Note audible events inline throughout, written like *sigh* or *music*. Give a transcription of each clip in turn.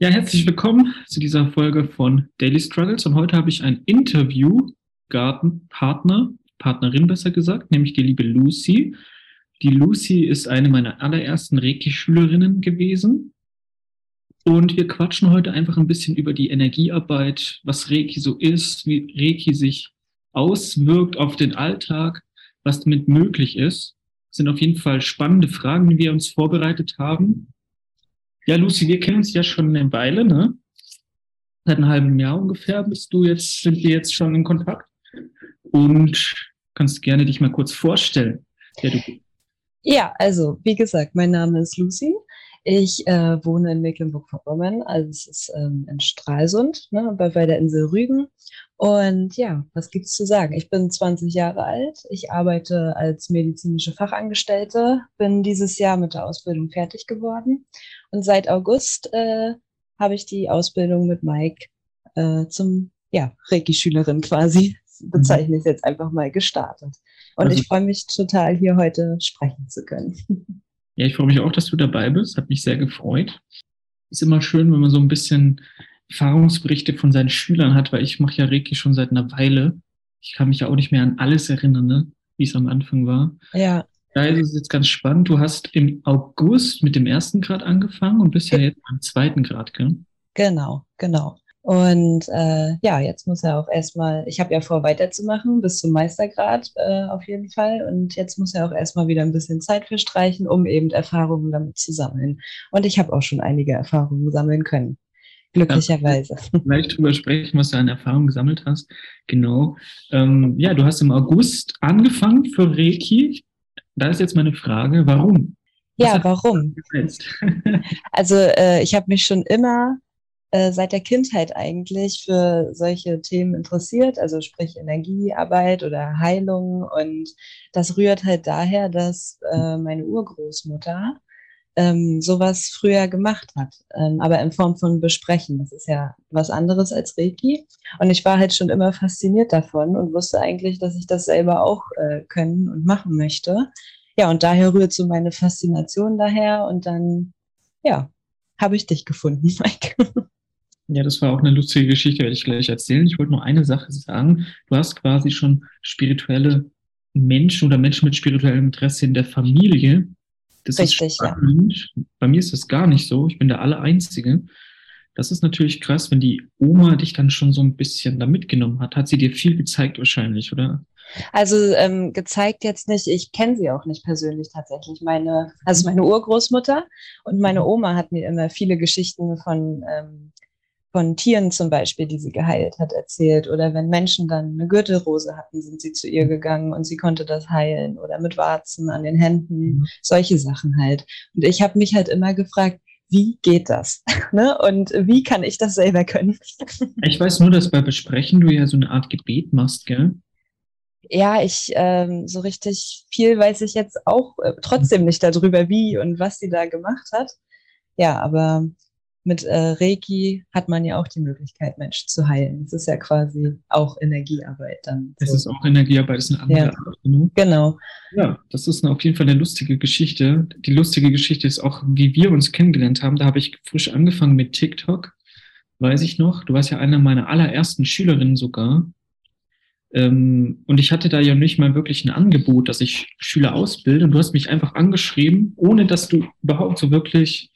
Ja, herzlich willkommen zu dieser Folge von Daily Struggles. Und heute habe ich einen Interviewpartner, Partnerin besser gesagt, nämlich die liebe Lucy. Die Lucy ist eine meiner allerersten Reiki-Schülerinnen gewesen. Und wir quatschen heute einfach ein bisschen über die Energiearbeit, was Reiki so ist, wie Reiki sich auswirkt auf den Alltag, was damit möglich ist. Das sind auf jeden Fall spannende Fragen, die wir uns vorbereitet haben. Ja, Lucy, wir kennen uns ja schon eine Weile, ne? Seit einem halben Jahr ungefähr bist du jetzt, sind wir jetzt schon in Kontakt und kannst gerne dich mal kurz vorstellen, wer du bist. Ja, also wie gesagt, mein Name ist Lucy. Ich äh, wohne in Mecklenburg-Vorpommern, also es ist ähm, in Stralsund, ne, bei, bei der Insel Rügen. Und ja, was gibt's zu sagen? Ich bin 20 Jahre alt. Ich arbeite als medizinische Fachangestellte, bin dieses Jahr mit der Ausbildung fertig geworden. Und seit August äh, habe ich die Ausbildung mit Mike äh, zum ja, Reiki-Schülerin quasi, bezeichne ich es jetzt einfach mal, gestartet. Und also, ich freue mich total, hier heute sprechen zu können. Ja, ich freue mich auch, dass du dabei bist. Hat mich sehr gefreut. Ist immer schön, wenn man so ein bisschen Erfahrungsberichte von seinen Schülern hat, weil ich mache ja Reiki schon seit einer Weile. Ich kann mich ja auch nicht mehr an alles erinnern, ne? wie es am Anfang war. Ja. Da ist es jetzt ganz spannend. Du hast im August mit dem ersten Grad angefangen und bist ja jetzt am zweiten Grad, gell? Genau, genau. Und äh, ja, jetzt muss er auch erstmal, ich habe ja vor, weiterzumachen bis zum Meistergrad äh, auf jeden Fall. Und jetzt muss er auch erstmal wieder ein bisschen Zeit verstreichen, um eben Erfahrungen damit zu sammeln. Und ich habe auch schon einige Erfahrungen sammeln können glücklicherweise. *laughs* Ja, vielleicht drüber sprechen, was du an Erfahrung gesammelt hast. Genau. Ähm, ja, du hast im August angefangen für Reiki. Da ist jetzt meine Frage, warum? Was ja, warum? *laughs* also äh, ich habe mich schon immer äh, seit der Kindheit eigentlich für solche Themen interessiert, also sprich Energiearbeit oder Heilung. Und das rührt halt daher, dass äh, meine Urgroßmutter ähm, sowas früher gemacht hat, ähm, aber in Form von Besprechen. Das ist ja was anderes als Reiki. Und ich war halt schon immer fasziniert davon und wusste eigentlich, dass ich das selber auch äh, können und machen möchte. Ja, und daher rührt so meine Faszination daher und dann, ja, habe ich dich gefunden, *laughs* Mike. Ja, das war auch eine lustige Geschichte, werde ich gleich erzählen. Ich wollte nur eine Sache sagen. Du hast quasi schon spirituelle Menschen oder Menschen mit spirituellem Interesse in der Familie. Das Richtig, ist spannend. Ja. Bei mir ist das gar nicht so. Ich bin der Allereinzige. Das ist natürlich krass, wenn die Oma dich dann schon so ein bisschen da mitgenommen hat. Hat sie dir viel gezeigt wahrscheinlich, oder? Also ähm, gezeigt jetzt nicht, ich kenne sie auch nicht persönlich tatsächlich. Meine, also meine Urgroßmutter und meine Oma hat mir immer viele Geschichten von ähm, von Tieren zum Beispiel, die sie geheilt hat, erzählt. Oder wenn Menschen dann eine Gürtelrose hatten, sind sie zu ihr mhm. gegangen und sie konnte das heilen. Oder mit Warzen an den Händen, mhm. solche Sachen halt. Und ich habe mich halt immer gefragt, wie geht das? *laughs* ne? Und wie kann ich das selber können? *laughs* ich weiß nur, dass bei Besprechen du ja so eine Art Gebet machst, gell? Ja, ich ähm, so richtig viel weiß ich jetzt auch äh, trotzdem nicht darüber, wie und was sie da gemacht hat. Ja, aber mit äh, Reiki hat man ja auch die Möglichkeit, Menschen zu heilen. Es ist ja quasi auch Energiearbeit dann. Es so. ist auch Energiearbeit, ist eine andere ja. Art. Ne? Genau. Ja, das ist eine, auf jeden Fall eine lustige Geschichte. Die lustige Geschichte ist auch, wie wir uns kennengelernt haben. Da habe ich frisch angefangen mit TikTok, weiß ich noch. Du warst ja einer meiner allerersten Schülerinnen sogar. Ähm, und ich hatte da ja nicht mal wirklich ein Angebot, dass ich Schüler ausbilde. Und du hast mich einfach angeschrieben, ohne dass du überhaupt so wirklich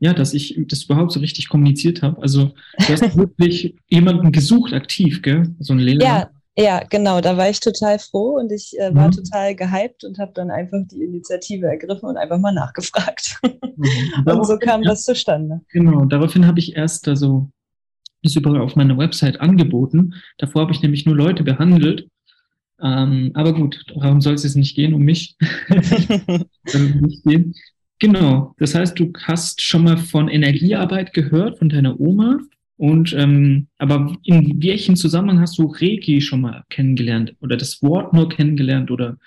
ja, dass ich das überhaupt so richtig kommuniziert habe. Also du hast *laughs* wirklich jemanden gesucht, aktiv, gell? So ein Lehrer. Ja, ja, genau. Da war ich total froh und ich äh, war mhm. total gehypt und habe dann einfach die Initiative ergriffen und einfach mal nachgefragt. Mhm. *laughs* und so kam das zustande. Genau, daraufhin habe ich erst also das überall auf meiner Website angeboten. Davor habe ich nämlich nur Leute behandelt. Ähm, aber gut, darum soll es jetzt nicht gehen, um mich. *laughs* nicht gehen. Genau, das heißt, du hast schon mal von Energiearbeit gehört, von deiner Oma. Und ähm, aber in welchem Zusammenhang hast du Reiki schon mal kennengelernt oder das Wort nur kennengelernt oder?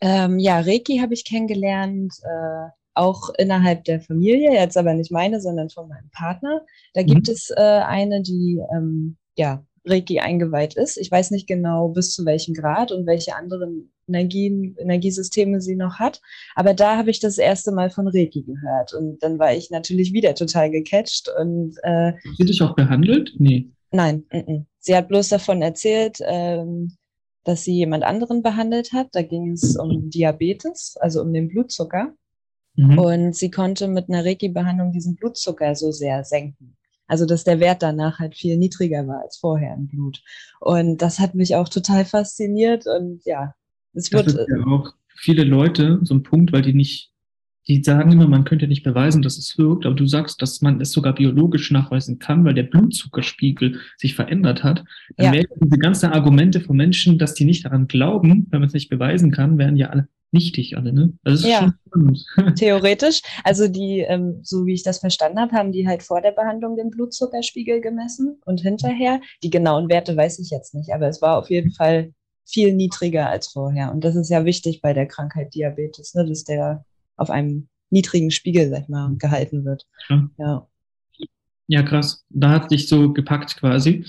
Ähm, ja, Reiki habe ich kennengelernt, äh, auch innerhalb der Familie, jetzt aber nicht meine, sondern von meinem Partner. Da gibt mhm. es äh, eine, die ähm, ja Reiki eingeweiht ist. Ich weiß nicht genau bis zu welchem Grad und welche anderen Energien, Energiesysteme sie noch hat. Aber da habe ich das erste Mal von Reiki gehört. Und dann war ich natürlich wieder total gecatcht. Und, äh, sie dich auch behandelt? Nee. Nein, n -n. sie hat bloß davon erzählt, ähm, dass sie jemand anderen behandelt hat. Da ging es um Diabetes, also um den Blutzucker. Mhm. Und sie konnte mit einer Reiki-Behandlung diesen Blutzucker so sehr senken. Also dass der Wert danach halt viel niedriger war als vorher im Blut. Und das hat mich auch total fasziniert. Und ja, es wird. Ist ja auch viele Leute so ein Punkt, weil die nicht, die sagen immer, man könnte nicht beweisen, dass es wirkt, aber du sagst, dass man es sogar biologisch nachweisen kann, weil der Blutzuckerspiegel sich verändert hat. Dann ja. wären diese ganzen Argumente von Menschen, dass die nicht daran glauben, wenn man es nicht beweisen kann, wären ja alle nichtig alle, ne? Also ja, *laughs* theoretisch. Also die, ähm, so wie ich das verstanden habe, haben die halt vor der Behandlung den Blutzuckerspiegel gemessen und hinterher. Die genauen Werte weiß ich jetzt nicht, aber es war auf jeden Fall viel niedriger als vorher. Und das ist ja wichtig bei der Krankheit Diabetes, ne? dass der auf einem niedrigen Spiegel, sag ich mal, gehalten wird. Ja. Ja, ja krass. Da hat dich so gepackt quasi.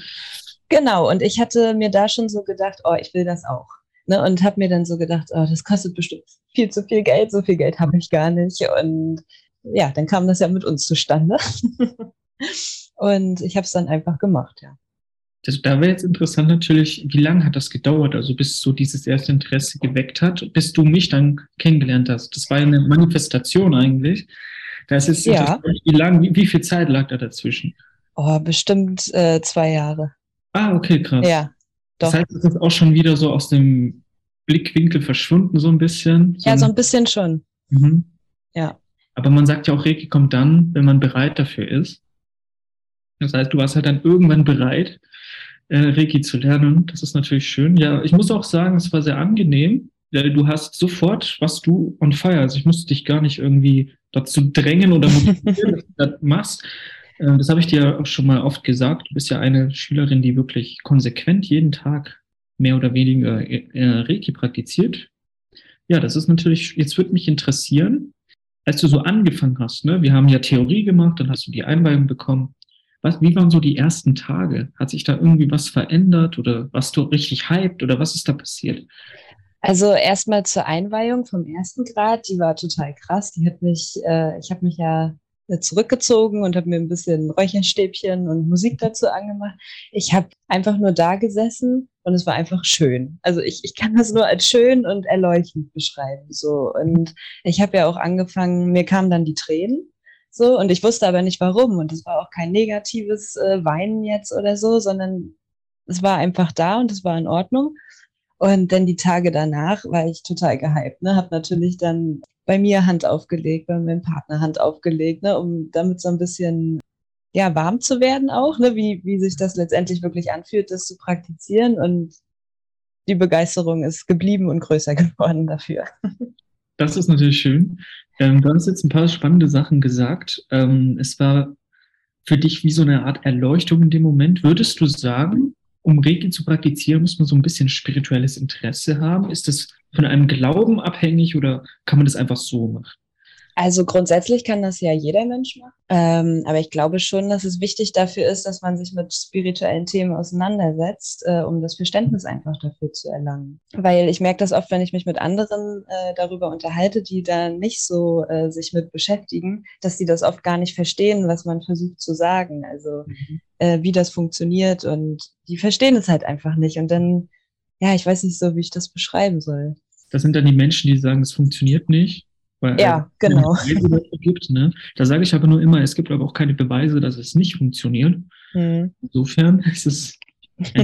Genau, und ich hatte mir da schon so gedacht, oh, ich will das auch. Ne, und habe mir dann so gedacht, oh, das kostet bestimmt viel zu viel Geld, so viel Geld habe ich gar nicht. Und ja, dann kam das ja mit uns zustande. *laughs* und ich habe es dann einfach gemacht, ja. Das, da wäre jetzt interessant natürlich, wie lange hat das gedauert, also bis so dieses erste Interesse geweckt hat, bis du mich dann kennengelernt hast. Das war eine Manifestation eigentlich. Das ist ja. wie lang, wie, wie, viel Zeit lag da dazwischen? Oh, bestimmt äh, zwei Jahre. Ah, okay, krass. Ja, doch. Das heißt, es ist auch schon wieder so aus dem Blickwinkel verschwunden, so ein bisschen. So ja, so ein bisschen schon. Mhm. Ja. Aber man sagt ja auch, Reiki kommt dann, wenn man bereit dafür ist. Das heißt, du warst halt dann irgendwann bereit, äh, Reiki zu lernen. Das ist natürlich schön. Ja, ich muss auch sagen, es war sehr angenehm. Du hast sofort, was du on fire. Also ich musste dich gar nicht irgendwie dazu drängen oder motivieren, *laughs* dass du das machst. Äh, das habe ich dir auch schon mal oft gesagt. Du bist ja eine Schülerin, die wirklich konsequent jeden Tag mehr oder weniger äh, Reiki praktiziert. Ja, das ist natürlich, jetzt würde mich interessieren, als du so angefangen hast, ne? wir haben ja Theorie gemacht, dann hast du die Einweihung bekommen. Was, wie waren so die ersten Tage? Hat sich da irgendwie was verändert oder was du richtig hyped oder was ist da passiert? Also erstmal zur Einweihung vom ersten Grad, die war total krass. Die hat mich, äh, ich habe mich ja äh, zurückgezogen und habe mir ein bisschen Räucherstäbchen und Musik dazu angemacht. Ich habe einfach nur da gesessen und es war einfach schön. Also ich, ich kann das nur als schön und erleuchtend beschreiben. So und ich habe ja auch angefangen. Mir kamen dann die Tränen. So und ich wusste aber nicht warum und es war auch kein negatives äh, Weinen jetzt oder so, sondern es war einfach da und es war in Ordnung. Und dann die Tage danach war ich total gehypt. Ne? Habe natürlich dann bei mir Hand aufgelegt, bei meinem Partner Hand aufgelegt, ne? um damit so ein bisschen ja, warm zu werden auch, ne? wie, wie sich das letztendlich wirklich anfühlt, das zu praktizieren. Und die Begeisterung ist geblieben und größer *laughs* geworden dafür. Das ist natürlich schön. Ähm, du hast jetzt ein paar spannende Sachen gesagt. Ähm, es war für dich wie so eine Art Erleuchtung in dem Moment. Würdest du sagen, um Reiki zu praktizieren, muss man so ein bisschen spirituelles Interesse haben? Ist das von einem Glauben abhängig oder kann man das einfach so machen? Also grundsätzlich kann das ja jeder Mensch machen. Ähm, aber ich glaube schon, dass es wichtig dafür ist, dass man sich mit spirituellen Themen auseinandersetzt, äh, um das Verständnis einfach dafür zu erlangen. Weil ich merke das oft, wenn ich mich mit anderen äh, darüber unterhalte, die da nicht so äh, sich mit beschäftigen, dass die das oft gar nicht verstehen, was man versucht zu sagen. Also mhm. Äh, wie das funktioniert und die verstehen es halt einfach nicht. Und dann, ja, ich weiß nicht so, wie ich das beschreiben soll. Das sind dann die Menschen, die sagen, es funktioniert nicht weil, ja, äh, genau. Gibt, ne? Da sage ich aber nur immer, es gibt aber auch keine Beweise, dass es nicht funktioniert. Mhm. Insofern ist es *laughs*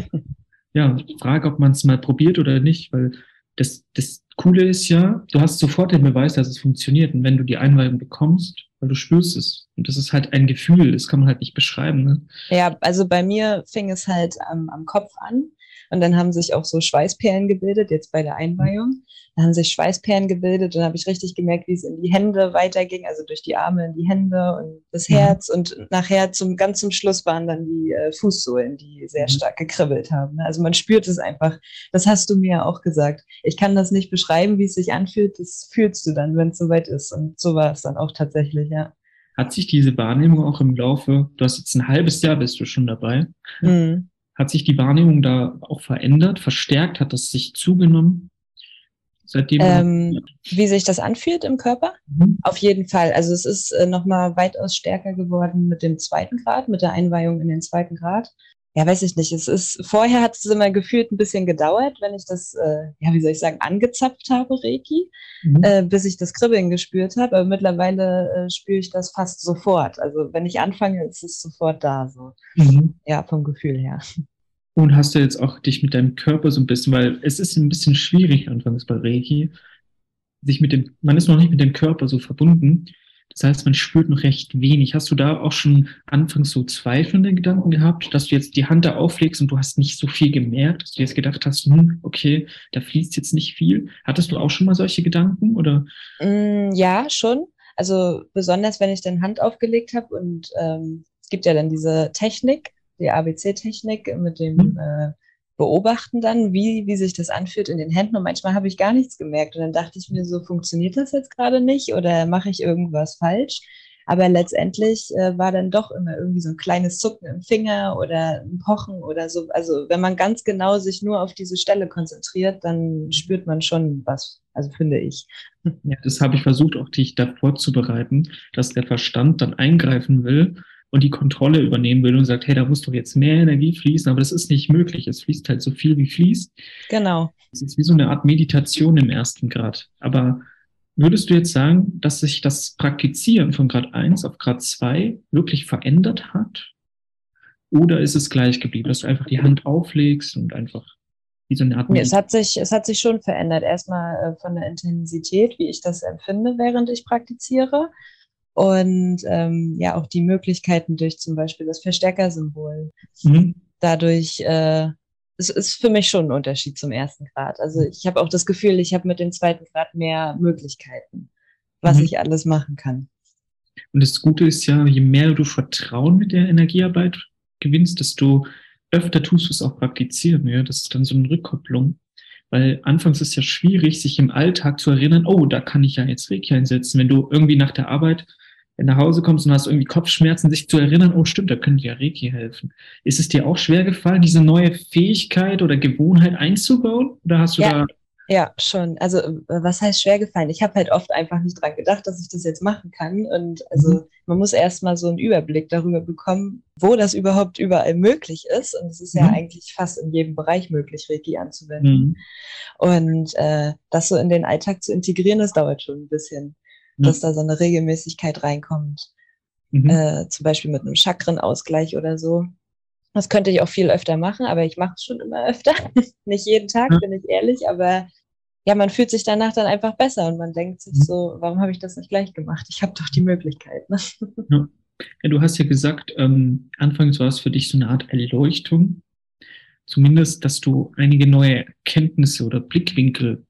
ja Frage, ob man es mal probiert oder nicht, weil das, das Coole ist ja, du hast sofort den Beweis, dass es funktioniert. Und wenn du die Einweihung bekommst, weil du spürst es. Und das ist halt ein Gefühl, das kann man halt nicht beschreiben. Ne? Ja, also bei mir fing es halt am, am Kopf an. Und dann haben sich auch so Schweißperlen gebildet, jetzt bei der Einweihung. Da haben sich Schweißperlen gebildet und habe ich richtig gemerkt, wie es in die Hände weiterging, also durch die Arme in die Hände und das mhm. Herz. Und nachher zum ganz zum Schluss waren dann die äh, Fußsohlen, die sehr mhm. stark gekribbelt haben. Ne? Also man spürt es einfach. Das hast du mir auch gesagt. Ich kann das nicht beschreiben, wie es sich anfühlt. Das fühlst du dann, wenn es soweit ist. Und so war es dann auch tatsächlich, ja. Hat sich diese Wahrnehmung auch im Laufe, du hast jetzt ein halbes Jahr bist du schon dabei, mhm Hat sich die Wahrnehmung da auch verändert, verstärkt? Hat das sich zugenommen? Seitdem ähm, wie sich das anfühlt im Körper? Mhm. Auf jeden Fall. Also es ist äh, nochmal weitaus stärker geworden mit dem zweiten Grad, mit der Einweihung in den zweiten Grad. Ja, weiß ich nicht. Es ist, vorher hat es immer gefühlt ein bisschen gedauert, wenn ich das, äh, ja, wie soll ich sagen, angezapft habe, Reiki, mhm. äh, bis ich das Kribbeln gespürt habe. Aber mittlerweile äh, spüre ich das fast sofort. Also wenn ich anfange, ist es sofort da, so. Mhm. Ja, vom Gefühl her. Und hast du jetzt auch dich mit deinem Körper so ein bisschen, weil es ist ein bisschen schwierig anfangs bei Reiki, sich mit dem, man ist noch nicht mit dem Körper so verbunden. Das heißt, man spürt noch recht wenig. Hast du da auch schon anfangs so zweifelnde Gedanken gehabt, dass du jetzt die Hand da auflegst und du hast nicht so viel gemerkt, dass du jetzt gedacht hast, hm, okay, da fließt jetzt nicht viel. Hattest du auch schon mal solche Gedanken oder? Mm, ja, schon. Also besonders, wenn ich dann Hand aufgelegt habe und ähm, es gibt ja dann diese Technik, die ABC-Technik mit dem mhm. äh, Beobachten dann, wie, wie sich das anfühlt in den Händen. Und manchmal habe ich gar nichts gemerkt. Und dann dachte ich mir so, funktioniert das jetzt gerade nicht oder mache ich irgendwas falsch? Aber letztendlich äh, war dann doch immer irgendwie so ein kleines Zucken im Finger oder ein Pochen oder so. Also wenn man ganz genau sich nur auf diese Stelle konzentriert, dann spürt man schon was. Also finde ich. Ja, das habe ich versucht, auch dich da vorzubereiten, dass der Verstand dann eingreifen will und die Kontrolle übernehmen will und sagt, hey, da muss doch jetzt mehr Energie fließen, aber das ist nicht möglich. Es fließt halt so viel, wie fließt. Genau. Es ist wie so eine Art Meditation im ersten Grad. Aber würdest du jetzt sagen, dass sich das Praktizieren von Grad 1 auf Grad 2 wirklich verändert hat? Oder ist es gleich geblieben, dass du einfach die Hand auflegst und einfach wie so eine Art. Nee, es hat sich, es hat sich schon verändert. Erstmal äh, von der Intensität, wie ich das empfinde, während ich praktiziere und ähm, ja auch die Möglichkeiten durch zum Beispiel das Verstärkersymbol. Mhm. Dadurch äh, es ist für mich schon ein Unterschied zum ersten Grad. Also ich habe auch das Gefühl, ich habe mit dem zweiten Grad mehr Möglichkeiten, was mhm. ich alles machen kann. Und das Gute ist ja, je mehr du Vertrauen mit der Energiearbeit gewinnst, desto öfter tust du es auch praktizieren. Ja? Das ist dann so eine Rückkopplung. Weil anfangs ist es ja schwierig, sich im Alltag zu erinnern, oh, da kann ich ja jetzt Reiki einsetzen. Wenn du irgendwie nach der Arbeit wenn du nach Hause kommst und hast irgendwie Kopfschmerzen, sich zu erinnern, oh stimmt, da könnte ja Reiki helfen. Ist es dir auch schwer gefallen, diese neue Fähigkeit oder Gewohnheit einzubauen? Oder hast du ja. da ja, schon. Also äh, was heißt schwer gefallen? Ich habe halt oft einfach nicht dran gedacht, dass ich das jetzt machen kann. Und also mhm. man muss erst mal so einen Überblick darüber bekommen, wo das überhaupt überall möglich ist. Und es ist mhm. ja eigentlich fast in jedem Bereich möglich, Reiki anzuwenden. Mhm. Und äh, das so in den Alltag zu integrieren, das dauert schon ein bisschen dass da so eine Regelmäßigkeit reinkommt. Mhm. Äh, zum Beispiel mit einem Chakrenausgleich oder so. Das könnte ich auch viel öfter machen, aber ich mache es schon immer *laughs* öfter. Nicht jeden Tag, ja. bin ich ehrlich, aber ja, man fühlt sich danach dann einfach besser und man denkt sich mhm. so, warum habe ich das nicht gleich gemacht? Ich habe doch die Möglichkeit. Ne? Ja. ja. du hast ja gesagt, ähm, anfangs war es für dich so eine Art Erleuchtung. Zumindest, dass du einige neue Erkenntnisse oder Blickwinkel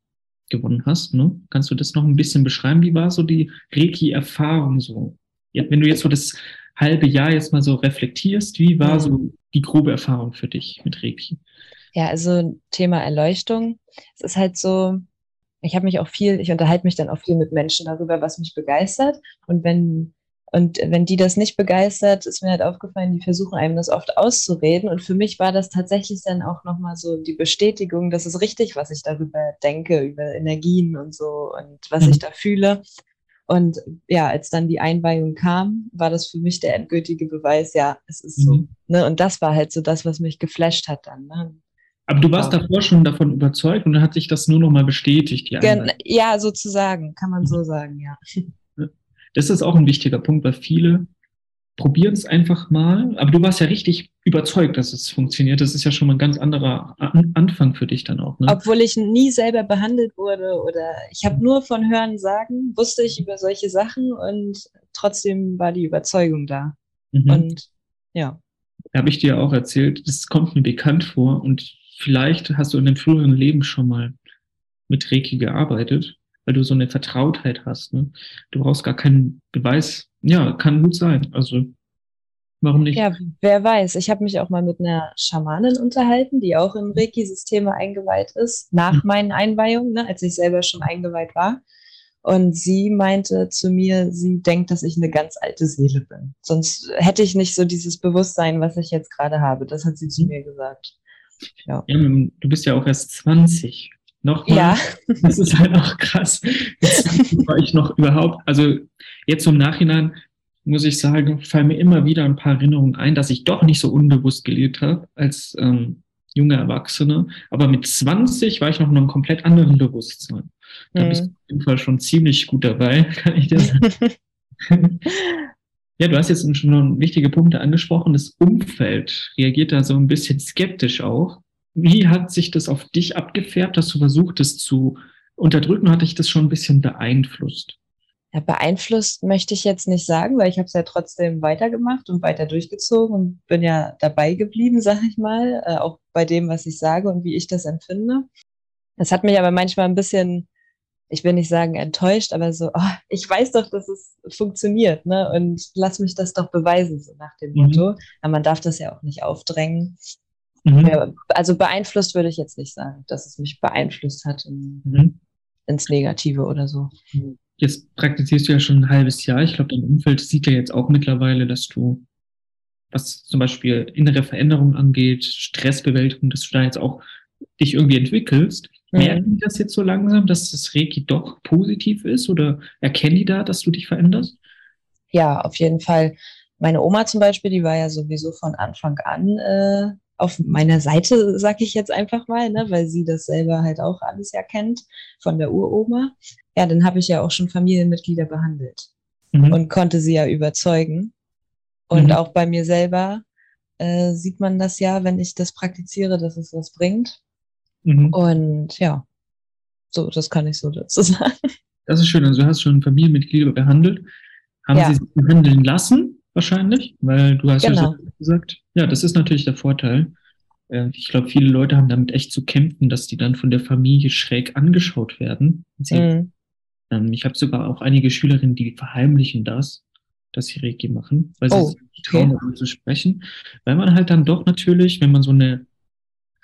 gewonnen hast. Ne? Kannst du das noch ein bisschen beschreiben? Wie war so die Reiki-Erfahrung so? Ja, wenn du jetzt so das halbe Jahr jetzt mal so reflektierst, wie war so die grobe Erfahrung für dich mit Reiki? Ja, also Thema Erleuchtung. Es ist halt so, ich habe mich auch viel, ich unterhalte mich dann auch viel mit Menschen darüber, was mich begeistert. Und wenn und wenn die das nicht begeistert, ist mir halt aufgefallen, die versuchen einem das oft auszureden. Und für mich war das tatsächlich dann auch nochmal so die Bestätigung, dass es richtig, was ich darüber denke, über Energien und so und was mhm. ich da fühle. Und ja, als dann die Einweihung kam, war das für mich der endgültige Beweis, ja, es ist so. Mhm. Ne? Und das war halt so das, was mich geflasht hat dann. Ne? Aber du warst davor schon davon überzeugt und dann hat sich das nur nochmal bestätigt. Die ja, sozusagen, kann man so sagen, ja. *laughs* Das ist auch ein wichtiger Punkt, weil viele probieren es einfach mal. Aber du warst ja richtig überzeugt, dass es funktioniert. Das ist ja schon mal ein ganz anderer Anfang für dich dann auch. Ne? Obwohl ich nie selber behandelt wurde oder ich habe nur von Hören sagen, wusste ich über solche Sachen und trotzdem war die Überzeugung da. Mhm. Und ja. Habe ich dir auch erzählt, das kommt mir bekannt vor und vielleicht hast du in dem früheren Leben schon mal mit Reiki gearbeitet weil du so eine Vertrautheit hast. Ne? Du brauchst gar keinen Beweis. Ja, kann gut sein. Also warum nicht? Ja, wer weiß. Ich habe mich auch mal mit einer Schamanin unterhalten, die auch in Reiki-Systeme eingeweiht ist, nach mhm. meinen Einweihungen, ne, als ich selber schon eingeweiht war. Und sie meinte zu mir, sie denkt, dass ich eine ganz alte Seele bin. Sonst hätte ich nicht so dieses Bewusstsein, was ich jetzt gerade habe. Das hat sie zu mhm. mir gesagt. Ja. ja. du bist ja auch erst 20. Nochmal. Ja. *laughs* Das ist halt auch krass. Jetzt war ich noch überhaupt, also jetzt im Nachhinein muss ich sagen, fallen mir immer wieder ein paar Erinnerungen ein, dass ich doch nicht so unbewusst gelebt habe als ähm, junger Erwachsener. Aber mit 20 war ich noch in einem komplett anderen Bewusstsein. Da mhm. bist du auf jeden Fall schon ziemlich gut dabei, *laughs* kann ich dir sagen. *laughs* ja, du hast jetzt schon wichtige Punkte angesprochen. Das Umfeld reagiert da so ein bisschen skeptisch auch. Wie hat sich das auf dich abgefärbt, dass du versucht, das zu unterdrücken? Hat dich das schon ein bisschen beeinflusst? Ja, beeinflusst möchte ich jetzt nicht sagen, weil ich habe es ja trotzdem weitergemacht und weiter durchgezogen und bin ja dabei geblieben, *laughs* sag ich mal, äh, auch bei dem, was ich sage und wie ich das empfinde. Das hat mich aber manchmal ein bisschen, ich will nicht sagen enttäuscht, aber so, oh, ich weiß doch, dass es funktioniert, ne? Und lass mich das doch beweisen, so nach dem mhm. Motto. Aber man darf das ja auch nicht aufdrängen. Mhm. Also beeinflusst würde ich jetzt nicht sagen, dass es mich beeinflusst hat in, mhm. ins Negative oder so. Jetzt praktizierst du ja schon ein halbes Jahr. Ich glaube, dein Umfeld sieht ja jetzt auch mittlerweile, dass du, was zum Beispiel innere Veränderungen angeht, Stressbewältigung, dass du da jetzt auch dich irgendwie entwickelst. Mhm. Merken die das jetzt so langsam, dass das Reiki doch positiv ist oder erkennen die da, dass du dich veränderst? Ja, auf jeden Fall. Meine Oma zum Beispiel, die war ja sowieso von Anfang an äh, auf meiner Seite, sag ich jetzt einfach mal, ne, weil sie das selber halt auch alles ja kennt von der Uroma. Ja, dann habe ich ja auch schon Familienmitglieder behandelt mhm. und konnte sie ja überzeugen. Und mhm. auch bei mir selber äh, sieht man das ja, wenn ich das praktiziere, dass es was bringt. Mhm. Und ja, so, das kann ich so dazu *laughs* sagen. Das ist schön. Also du hast schon Familienmitglieder behandelt. Haben ja. sie sich behandeln lassen? Wahrscheinlich, weil du hast genau. ja gesagt, ja, das ist natürlich der Vorteil. Äh, ich glaube, viele Leute haben damit echt zu kämpfen, dass die dann von der Familie schräg angeschaut werden. Sie, mhm. ähm, ich habe sogar auch einige Schülerinnen, die verheimlichen das, dass sie Reiki machen, weil sie oh, sich nicht trauen, darüber zu sprechen. Weil man halt dann doch natürlich, wenn man so eine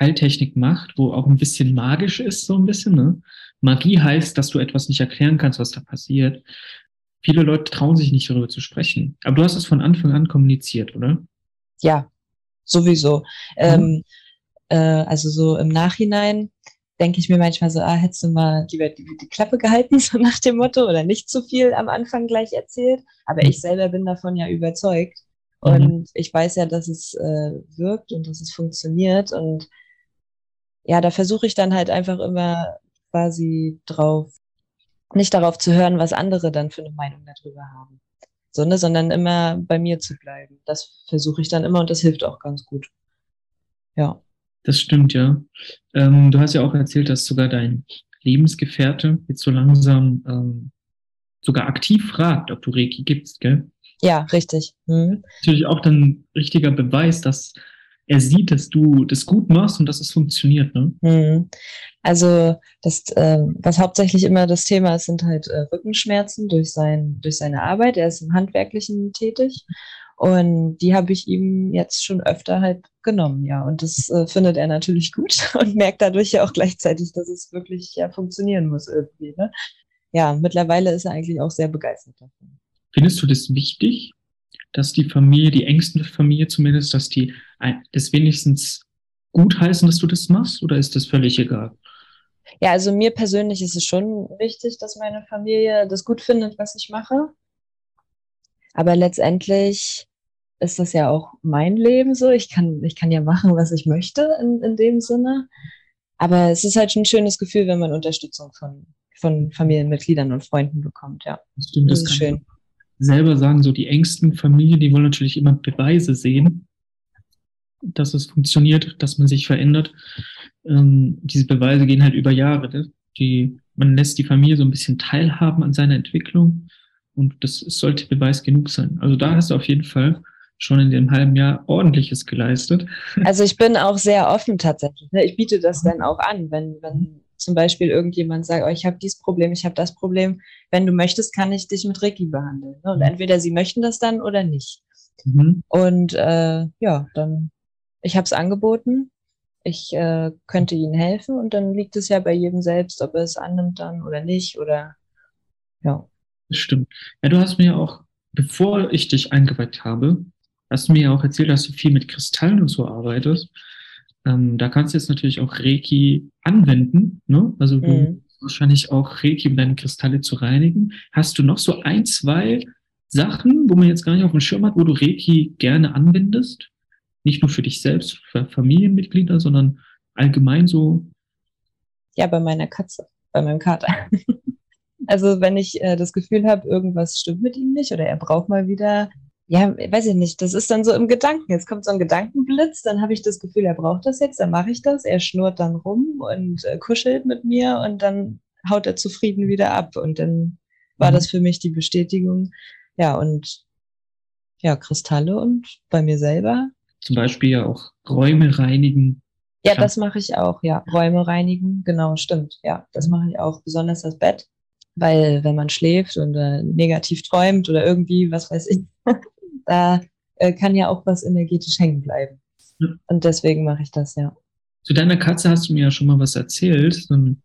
Heiltechnik macht, wo auch ein bisschen magisch ist, so ein bisschen, ne? Magie heißt, dass du etwas nicht erklären kannst, was da passiert viele Leute trauen sich nicht darüber zu sprechen. Aber du hast es von Anfang an kommuniziert, oder? Ja, sowieso. Mhm. Ähm, äh, also so im Nachhinein denke ich mir manchmal so, ah, hättest du mal lieber die, die, Klappe gehalten, *laughs* so nach dem Motto, oder nicht zu viel am Anfang gleich erzählt. Aber mhm. ich selber bin davon ja überzeugt. Mhm. Und ich weiß ja, dass es äh, wirkt und dass es funktioniert. Und ja, da versuche ich dann halt einfach immer quasi drauf nicht darauf zu hören, was andere dann für eine Meinung darüber haben, so, ne, sondern immer bei mir zu bleiben. Das versuche ich dann immer und das hilft auch ganz gut. Ja. Das stimmt, ja. Ähm, du hast ja auch erzählt, dass sogar dein Lebensgefährte jetzt so langsam ähm, sogar aktiv fragt, ob du Reiki gibst, gell? Ja, richtig. Mhm. Natürlich auch dann richtiger Beweis, dass er sieht, dass du das gut machst und dass es funktioniert. Ne? Mhm. Also das, äh, was hauptsächlich immer das Thema ist, sind halt äh, Rückenschmerzen durch, sein, durch seine Arbeit. Er ist im Handwerklichen tätig und die habe ich ihm jetzt schon öfter halt genommen, ja. Und das äh, findet er natürlich gut *laughs* und merkt dadurch ja auch gleichzeitig, dass es wirklich ja funktionieren muss irgendwie. Ne? Ja, mittlerweile ist er eigentlich auch sehr begeistert davon. Findest du das wichtig, dass die Familie, die engsten Familie zumindest, dass die das wenigstens gut heißen, dass du das machst oder ist das völlig egal? Ja, also mir persönlich ist es schon wichtig, dass meine Familie das gut findet, was ich mache. Aber letztendlich ist das ja auch mein Leben so. Ich kann, ich kann ja machen, was ich möchte in, in dem Sinne. Aber es ist halt schon ein schönes Gefühl, wenn man Unterstützung von, von Familienmitgliedern und Freunden bekommt. Ja, das, stimmt, das, das ist schön selber sagen, so die engsten Familien, die wollen natürlich immer Beweise sehen, dass es funktioniert, dass man sich verändert. Ähm, diese Beweise gehen halt über Jahre. Ne? Die, man lässt die Familie so ein bisschen teilhaben an seiner Entwicklung und das sollte Beweis genug sein. Also da hast du auf jeden Fall schon in dem halben Jahr ordentliches geleistet. Also ich bin auch sehr offen tatsächlich. Ne? Ich biete das dann auch an, wenn, wenn zum Beispiel irgendjemand sagt, oh, ich habe dieses Problem, ich habe das Problem. Wenn du möchtest, kann ich dich mit Reiki behandeln. Ne? Und mhm. entweder sie möchten das dann oder nicht. Mhm. Und äh, ja, dann, ich habe es angeboten. Ich äh, könnte ihnen helfen und dann liegt es ja bei jedem selbst, ob er es annimmt dann oder nicht oder Ja. Das stimmt. Ja, du hast mir ja auch, bevor ich dich eingeweiht habe, hast du mir ja auch erzählt, dass du viel mit Kristallen und so arbeitest. Ähm, da kannst du jetzt natürlich auch Reiki anwenden. Ne? Also du mhm. wahrscheinlich auch Reiki, um deine Kristalle zu reinigen. Hast du noch so ein, zwei Sachen, wo man jetzt gar nicht auf dem Schirm hat, wo du Reiki gerne anwendest? Nicht nur für dich selbst, für Familienmitglieder, sondern allgemein so? Ja, bei meiner Katze, bei meinem Kater. *laughs* also wenn ich äh, das Gefühl habe, irgendwas stimmt mit ihm nicht oder er braucht mal wieder ja, weiß ich nicht, das ist dann so im Gedanken. Jetzt kommt so ein Gedankenblitz, dann habe ich das Gefühl, er braucht das jetzt, dann mache ich das, er schnurrt dann rum und äh, kuschelt mit mir und dann haut er zufrieden wieder ab. Und dann war mhm. das für mich die Bestätigung. Ja, und ja, Kristalle und bei mir selber. Zum Beispiel ja auch Räume reinigen. Ja, das mache ich auch, ja. Räume reinigen, genau, stimmt. Ja, das mache ich auch, besonders das Bett. Weil wenn man schläft und äh, negativ träumt oder irgendwie, was weiß ich, da äh, kann ja auch was energetisch hängen bleiben. Ja. Und deswegen mache ich das, ja. Zu deiner Katze hast du mir ja schon mal was erzählt, so ein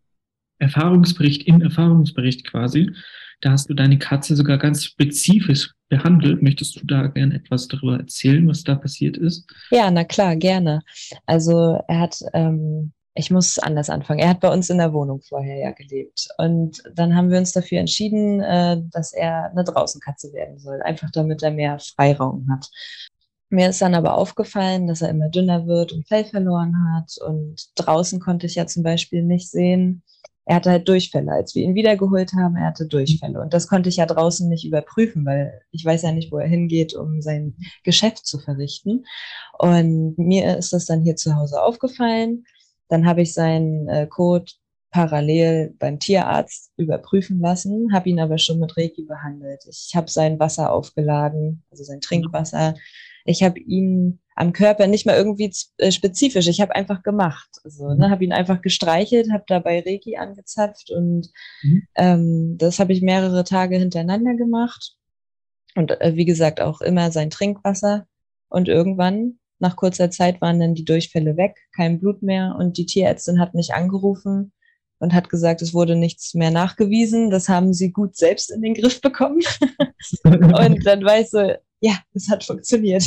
Erfahrungsbericht im Erfahrungsbericht quasi. Da hast du deine Katze sogar ganz spezifisch behandelt. Möchtest du da gerne etwas darüber erzählen, was da passiert ist? Ja, na klar, gerne. Also er hat ähm, ich muss anders anfangen. Er hat bei uns in der Wohnung vorher ja gelebt. Und dann haben wir uns dafür entschieden, äh, dass er eine Draußenkatze werden soll, einfach damit er mehr Freiraum hat. Mir ist dann aber aufgefallen, dass er immer dünner wird und Fell verloren hat. Und draußen konnte ich ja zum Beispiel nicht sehen. Er hatte halt Durchfälle. Als wir ihn wiedergeholt haben, er hatte Durchfälle. Und das konnte ich ja draußen nicht überprüfen, weil ich weiß ja nicht, wo er hingeht, um sein Geschäft zu verrichten. Und mir ist das dann hier zu Hause aufgefallen. Dann habe ich seinen äh, Code parallel beim Tierarzt überprüfen lassen, habe ihn aber schon mit Reiki behandelt. Ich habe sein Wasser aufgeladen, also sein Trinkwasser. Ich habe ihn am Körper nicht mal irgendwie äh, spezifisch, ich habe einfach gemacht. Also ne, habe ihn einfach gestreichelt, habe dabei Reiki angezapft und mhm. ähm, das habe ich mehrere Tage hintereinander gemacht. Und äh, wie gesagt, auch immer sein Trinkwasser. Und irgendwann nach kurzer Zeit waren dann die Durchfälle weg, kein Blut mehr und die Tierärztin hat mich angerufen und hat gesagt, es wurde nichts mehr nachgewiesen. Das haben sie gut selbst in den Griff bekommen. *laughs* und dann war ich so, ja, es hat funktioniert.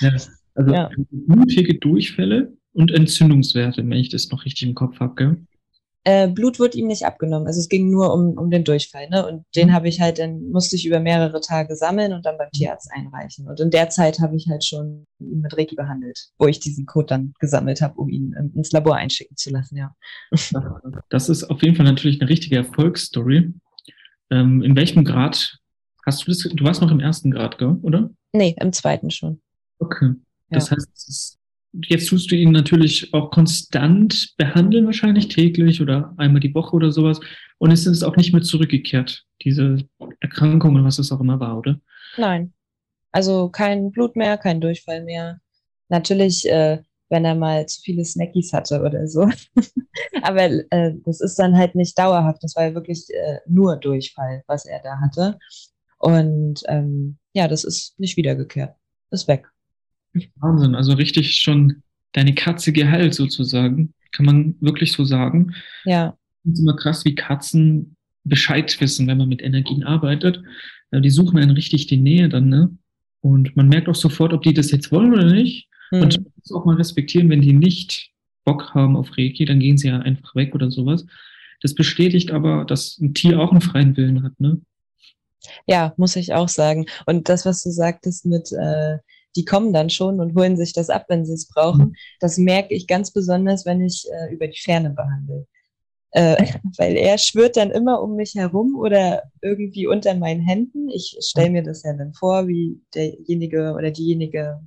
Ja, also ja. blutige Durchfälle und Entzündungswerte, wenn ich das noch richtig im Kopf habe, gell? Äh, Blut wird ihm nicht abgenommen. Also es ging nur um, um den Durchfall. Ne? Und den mhm. habe ich halt, dann musste ich über mehrere Tage sammeln und dann beim Tierarzt einreichen. Und in der Zeit habe ich halt schon ihn mit Reiki behandelt, wo ich diesen Code dann gesammelt habe, um ihn ins Labor einschicken zu lassen, ja. *laughs* Das ist auf jeden Fall natürlich eine richtige Erfolgsstory. Ähm, in welchem Grad hast du das? Du warst noch im ersten Grad, gell, oder? Nee, im zweiten schon. Okay. Das ja. heißt, es ist Jetzt tust du ihn natürlich auch konstant behandeln, wahrscheinlich täglich oder einmal die Woche oder sowas. Und es ist auch nicht mehr zurückgekehrt, diese Erkrankung oder was es auch immer war, oder? Nein. Also kein Blut mehr, kein Durchfall mehr. Natürlich, äh, wenn er mal zu viele Snackies hatte oder so. *laughs* Aber äh, das ist dann halt nicht dauerhaft. Das war ja wirklich äh, nur Durchfall, was er da hatte. Und ähm, ja, das ist nicht wiedergekehrt. Ist weg. Wahnsinn, also richtig schon deine Katze geheilt sozusagen, kann man wirklich so sagen. Ja. Es ist immer krass, wie Katzen Bescheid wissen, wenn man mit Energien arbeitet. Die suchen einen richtig die Nähe dann, ne? Und man merkt auch sofort, ob die das jetzt wollen oder nicht. Mhm. Und man muss auch mal respektieren, wenn die nicht Bock haben auf Reiki, dann gehen sie ja einfach weg oder sowas. Das bestätigt aber, dass ein Tier auch einen freien Willen hat, ne? Ja, muss ich auch sagen. Und das, was du sagtest mit, äh, die kommen dann schon und holen sich das ab, wenn sie es brauchen. Mhm. Das merke ich ganz besonders, wenn ich äh, über die Ferne behandle. Äh, *laughs* weil er schwört dann immer um mich herum oder irgendwie unter meinen Händen. Ich stelle mir das ja dann vor, wie derjenige oder diejenige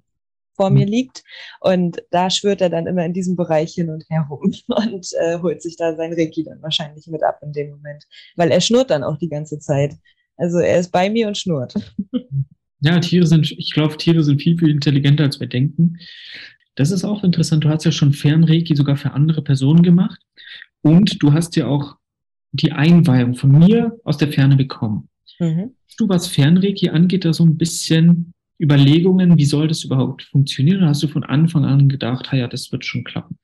vor mir mhm. liegt. Und da schwört er dann immer in diesem Bereich hin und her rum *laughs* und äh, holt sich da sein Reiki dann wahrscheinlich mit ab in dem Moment. Weil er schnurrt dann auch die ganze Zeit. Also er ist bei mir und schnurrt. Ja, Tiere sind, ich glaube, Tiere sind viel, viel intelligenter, als wir denken. Das ist auch interessant. Du hast ja schon Fernreiki sogar für andere Personen gemacht. Und du hast ja auch die Einweihung von mir aus der Ferne bekommen. Mhm. Du, was Fernreiki angeht, da so ein bisschen Überlegungen, wie soll das überhaupt funktionieren? Oder hast du von Anfang an gedacht, ja, das wird schon klappen?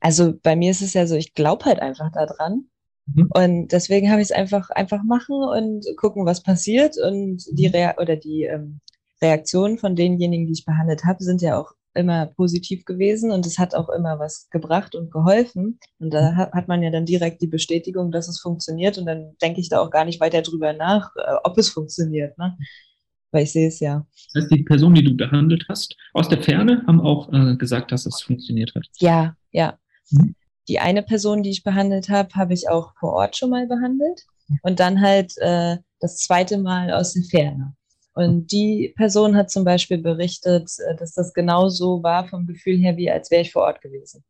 Also bei mir ist es ja so, ich glaube halt einfach daran. Mhm. Und deswegen habe ich es einfach, einfach machen und gucken, was passiert. Und die mhm. Rea oder die ähm, Reaktionen von denjenigen, die ich behandelt habe, sind ja auch immer positiv gewesen und es hat auch immer was gebracht und geholfen. Und da mhm. hat man ja dann direkt die Bestätigung, dass es funktioniert und dann denke ich da auch gar nicht weiter drüber nach, äh, ob es funktioniert, ne? Weil ich sehe es ja. Das heißt, die Personen, die du behandelt hast, aus der Ferne haben auch äh, gesagt, dass es funktioniert hat. Ja, ja. Mhm. Die eine Person, die ich behandelt habe, habe ich auch vor Ort schon mal behandelt und dann halt äh, das zweite Mal aus der Ferne. Und die Person hat zum Beispiel berichtet, äh, dass das genauso war vom Gefühl her, wie als wäre ich vor Ort gewesen.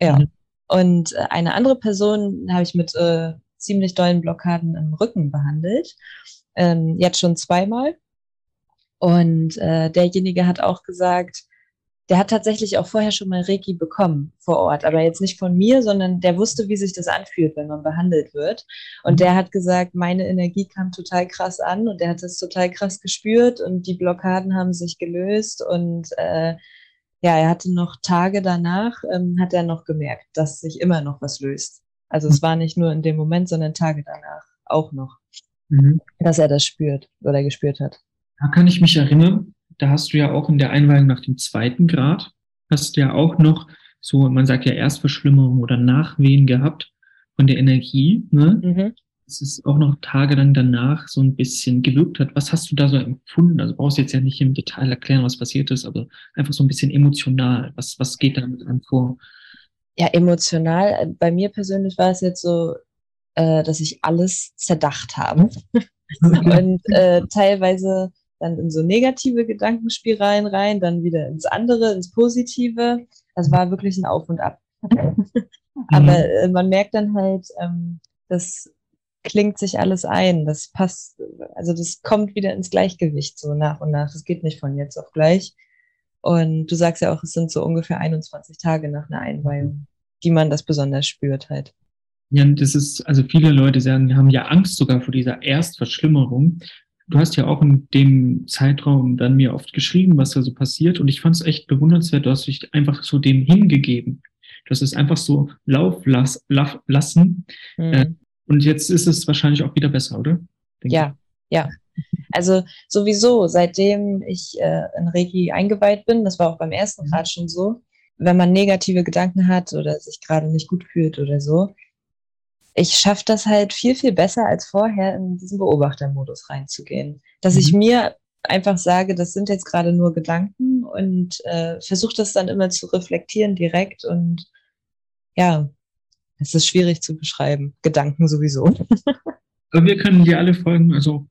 Ja. Mhm. Und äh, eine andere Person habe ich mit äh, ziemlich dollen Blockaden im Rücken behandelt. Ähm, jetzt schon zweimal. Und äh, derjenige hat auch gesagt, der hat tatsächlich auch vorher schon mal Reiki bekommen vor Ort, aber jetzt nicht von mir, sondern der wusste, wie sich das anfühlt, wenn man behandelt wird. Und mhm. der hat gesagt, meine Energie kam total krass an und der hat das total krass gespürt und die Blockaden haben sich gelöst und äh, ja, er hatte noch Tage danach, ähm, hat er noch gemerkt, dass sich immer noch was löst. Also es war nicht nur in dem Moment, sondern Tage danach auch noch, mhm. dass er das spürt oder gespürt hat. Da kann ich mich erinnern, da hast du ja auch in der Einweihung nach dem zweiten Grad, hast du ja auch noch so, man sagt ja Erstverschlimmerung oder Nachwehen gehabt von der Energie, ne? Mhm. Dass es auch noch tagelang danach so ein bisschen gewirkt hat. Was hast du da so empfunden? Also brauchst du jetzt ja nicht im Detail erklären, was passiert ist, aber einfach so ein bisschen emotional. Was, was geht damit an vor? Ja, emotional. Bei mir persönlich war es jetzt so, äh, dass ich alles zerdacht habe. *laughs* und äh, teilweise dann in so negative Gedankenspiralen rein, dann wieder ins andere, ins Positive. Das war wirklich ein Auf und Ab. *laughs* Aber mhm. äh, man merkt dann halt, ähm, das klingt sich alles ein. Das passt, also das kommt wieder ins Gleichgewicht so nach und nach. Das geht nicht von jetzt auf gleich. Und du sagst ja auch, es sind so ungefähr 21 Tage nach einer Einweihung, die man das besonders spürt halt. Ja, das ist, also viele Leute sagen, haben ja Angst sogar vor dieser Erstverschlimmerung, du hast ja auch in dem Zeitraum dann mir oft geschrieben, was da so passiert. Und ich fand es echt bewundernswert, du hast dich einfach so dem hingegeben. Du hast es einfach so lauf las, lauf, lassen. Mhm. Äh, und jetzt ist es wahrscheinlich auch wieder besser, oder? Denke ja, ich. ja. Also sowieso, seitdem ich äh, in Reiki eingeweiht bin, das war auch beim ersten mhm. Grad schon so, wenn man negative Gedanken hat oder sich gerade nicht gut fühlt oder so, ich schaffe das halt viel, viel besser als vorher in diesen Beobachtermodus reinzugehen. Dass mhm. ich mir einfach sage, das sind jetzt gerade nur Gedanken und äh, versuche das dann immer zu reflektieren direkt und ja, es ist schwierig zu beschreiben. Gedanken sowieso. *laughs* Aber wir können dir alle folgen, also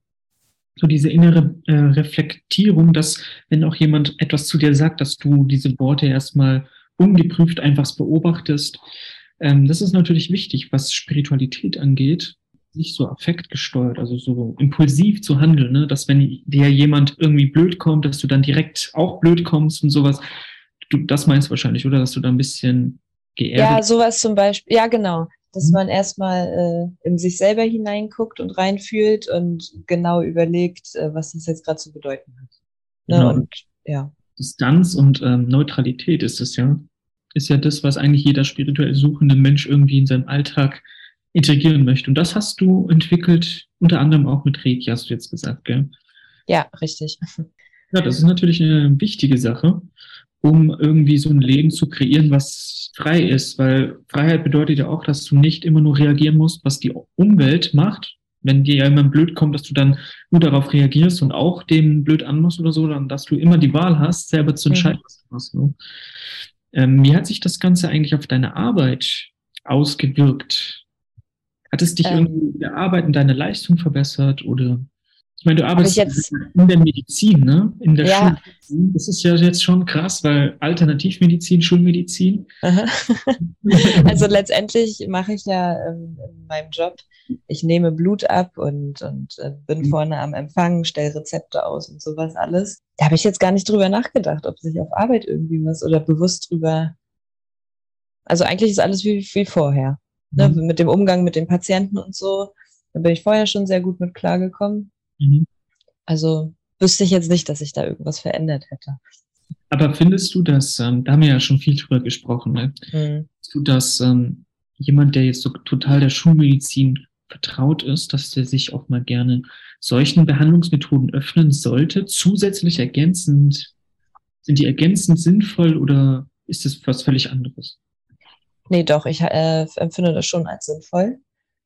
so diese innere äh, Reflektierung, dass wenn auch jemand etwas zu dir sagt, dass du diese Worte erstmal ungeprüft einfach beobachtest, ähm, das ist natürlich wichtig, was Spiritualität angeht, nicht so affektgesteuert, also so impulsiv zu handeln, ne? dass wenn dir jemand irgendwie blöd kommt, dass du dann direkt auch blöd kommst und sowas. Du, das meinst wahrscheinlich, oder? Dass du da ein bisschen geerdet. Ja, sowas zum Beispiel. Ja, genau. Dass mhm. man erstmal äh, in sich selber hineinguckt und reinfühlt und genau überlegt, äh, was das jetzt gerade zu bedeuten hat. Ne? Genau. Und ja. Distanz und ähm, Neutralität ist es ja ist ja das, was eigentlich jeder spirituell suchende Mensch irgendwie in seinem Alltag integrieren möchte. Und das hast du entwickelt, unter anderem auch mit Reiki, hast du jetzt gesagt, gell? Ja, richtig. *laughs* Ja, das ist natürlich eine wichtige Sache, um irgendwie so ein Leben zu kreieren, was frei ist, weil Freiheit bedeutet ja auch, dass du nicht immer nur reagieren musst, was die Umwelt macht. Wenn dir ja jemand blöd kommt, dass du dann nur darauf reagierst und auch dem blöd anmachst oder so, dann dass du immer die Wahl hast, selber zu entscheiden, was du machst. Ne? Ähm, wie hat sich das Ganze eigentlich auf deine Arbeit ausgewirkt? Hat es dich ähm, irgendwie in der Arbeit und deine Leistung verbessert oder? Ich meine, du arbeitest jetzt, in der Medizin, ne? In der ja. Schulmedizin. Das ist ja jetzt schon krass, weil Alternativmedizin, Schulmedizin. *laughs* also letztendlich mache ich ja ähm, in meinem Job, ich nehme Blut ab und, und äh, bin mhm. vorne am Empfang, stelle Rezepte aus und sowas alles. Da habe ich jetzt gar nicht drüber nachgedacht, ob sich auf Arbeit irgendwie was oder bewusst drüber. Also eigentlich ist alles wie, wie vorher. Ne? Mhm. Mit dem Umgang mit den Patienten und so. Da bin ich vorher schon sehr gut mit klargekommen. Also wüsste ich jetzt nicht, dass sich da irgendwas verändert hätte. Aber findest du, dass, ähm, da haben wir ja schon viel drüber gesprochen, ne? Mhm. du, dass ähm, jemand, der jetzt so total der Schulmedizin vertraut ist, dass der sich auch mal gerne solchen Behandlungsmethoden öffnen sollte. Zusätzlich ergänzend, sind die ergänzend sinnvoll oder ist es was völlig anderes? Nee, doch, ich äh, empfinde das schon als sinnvoll,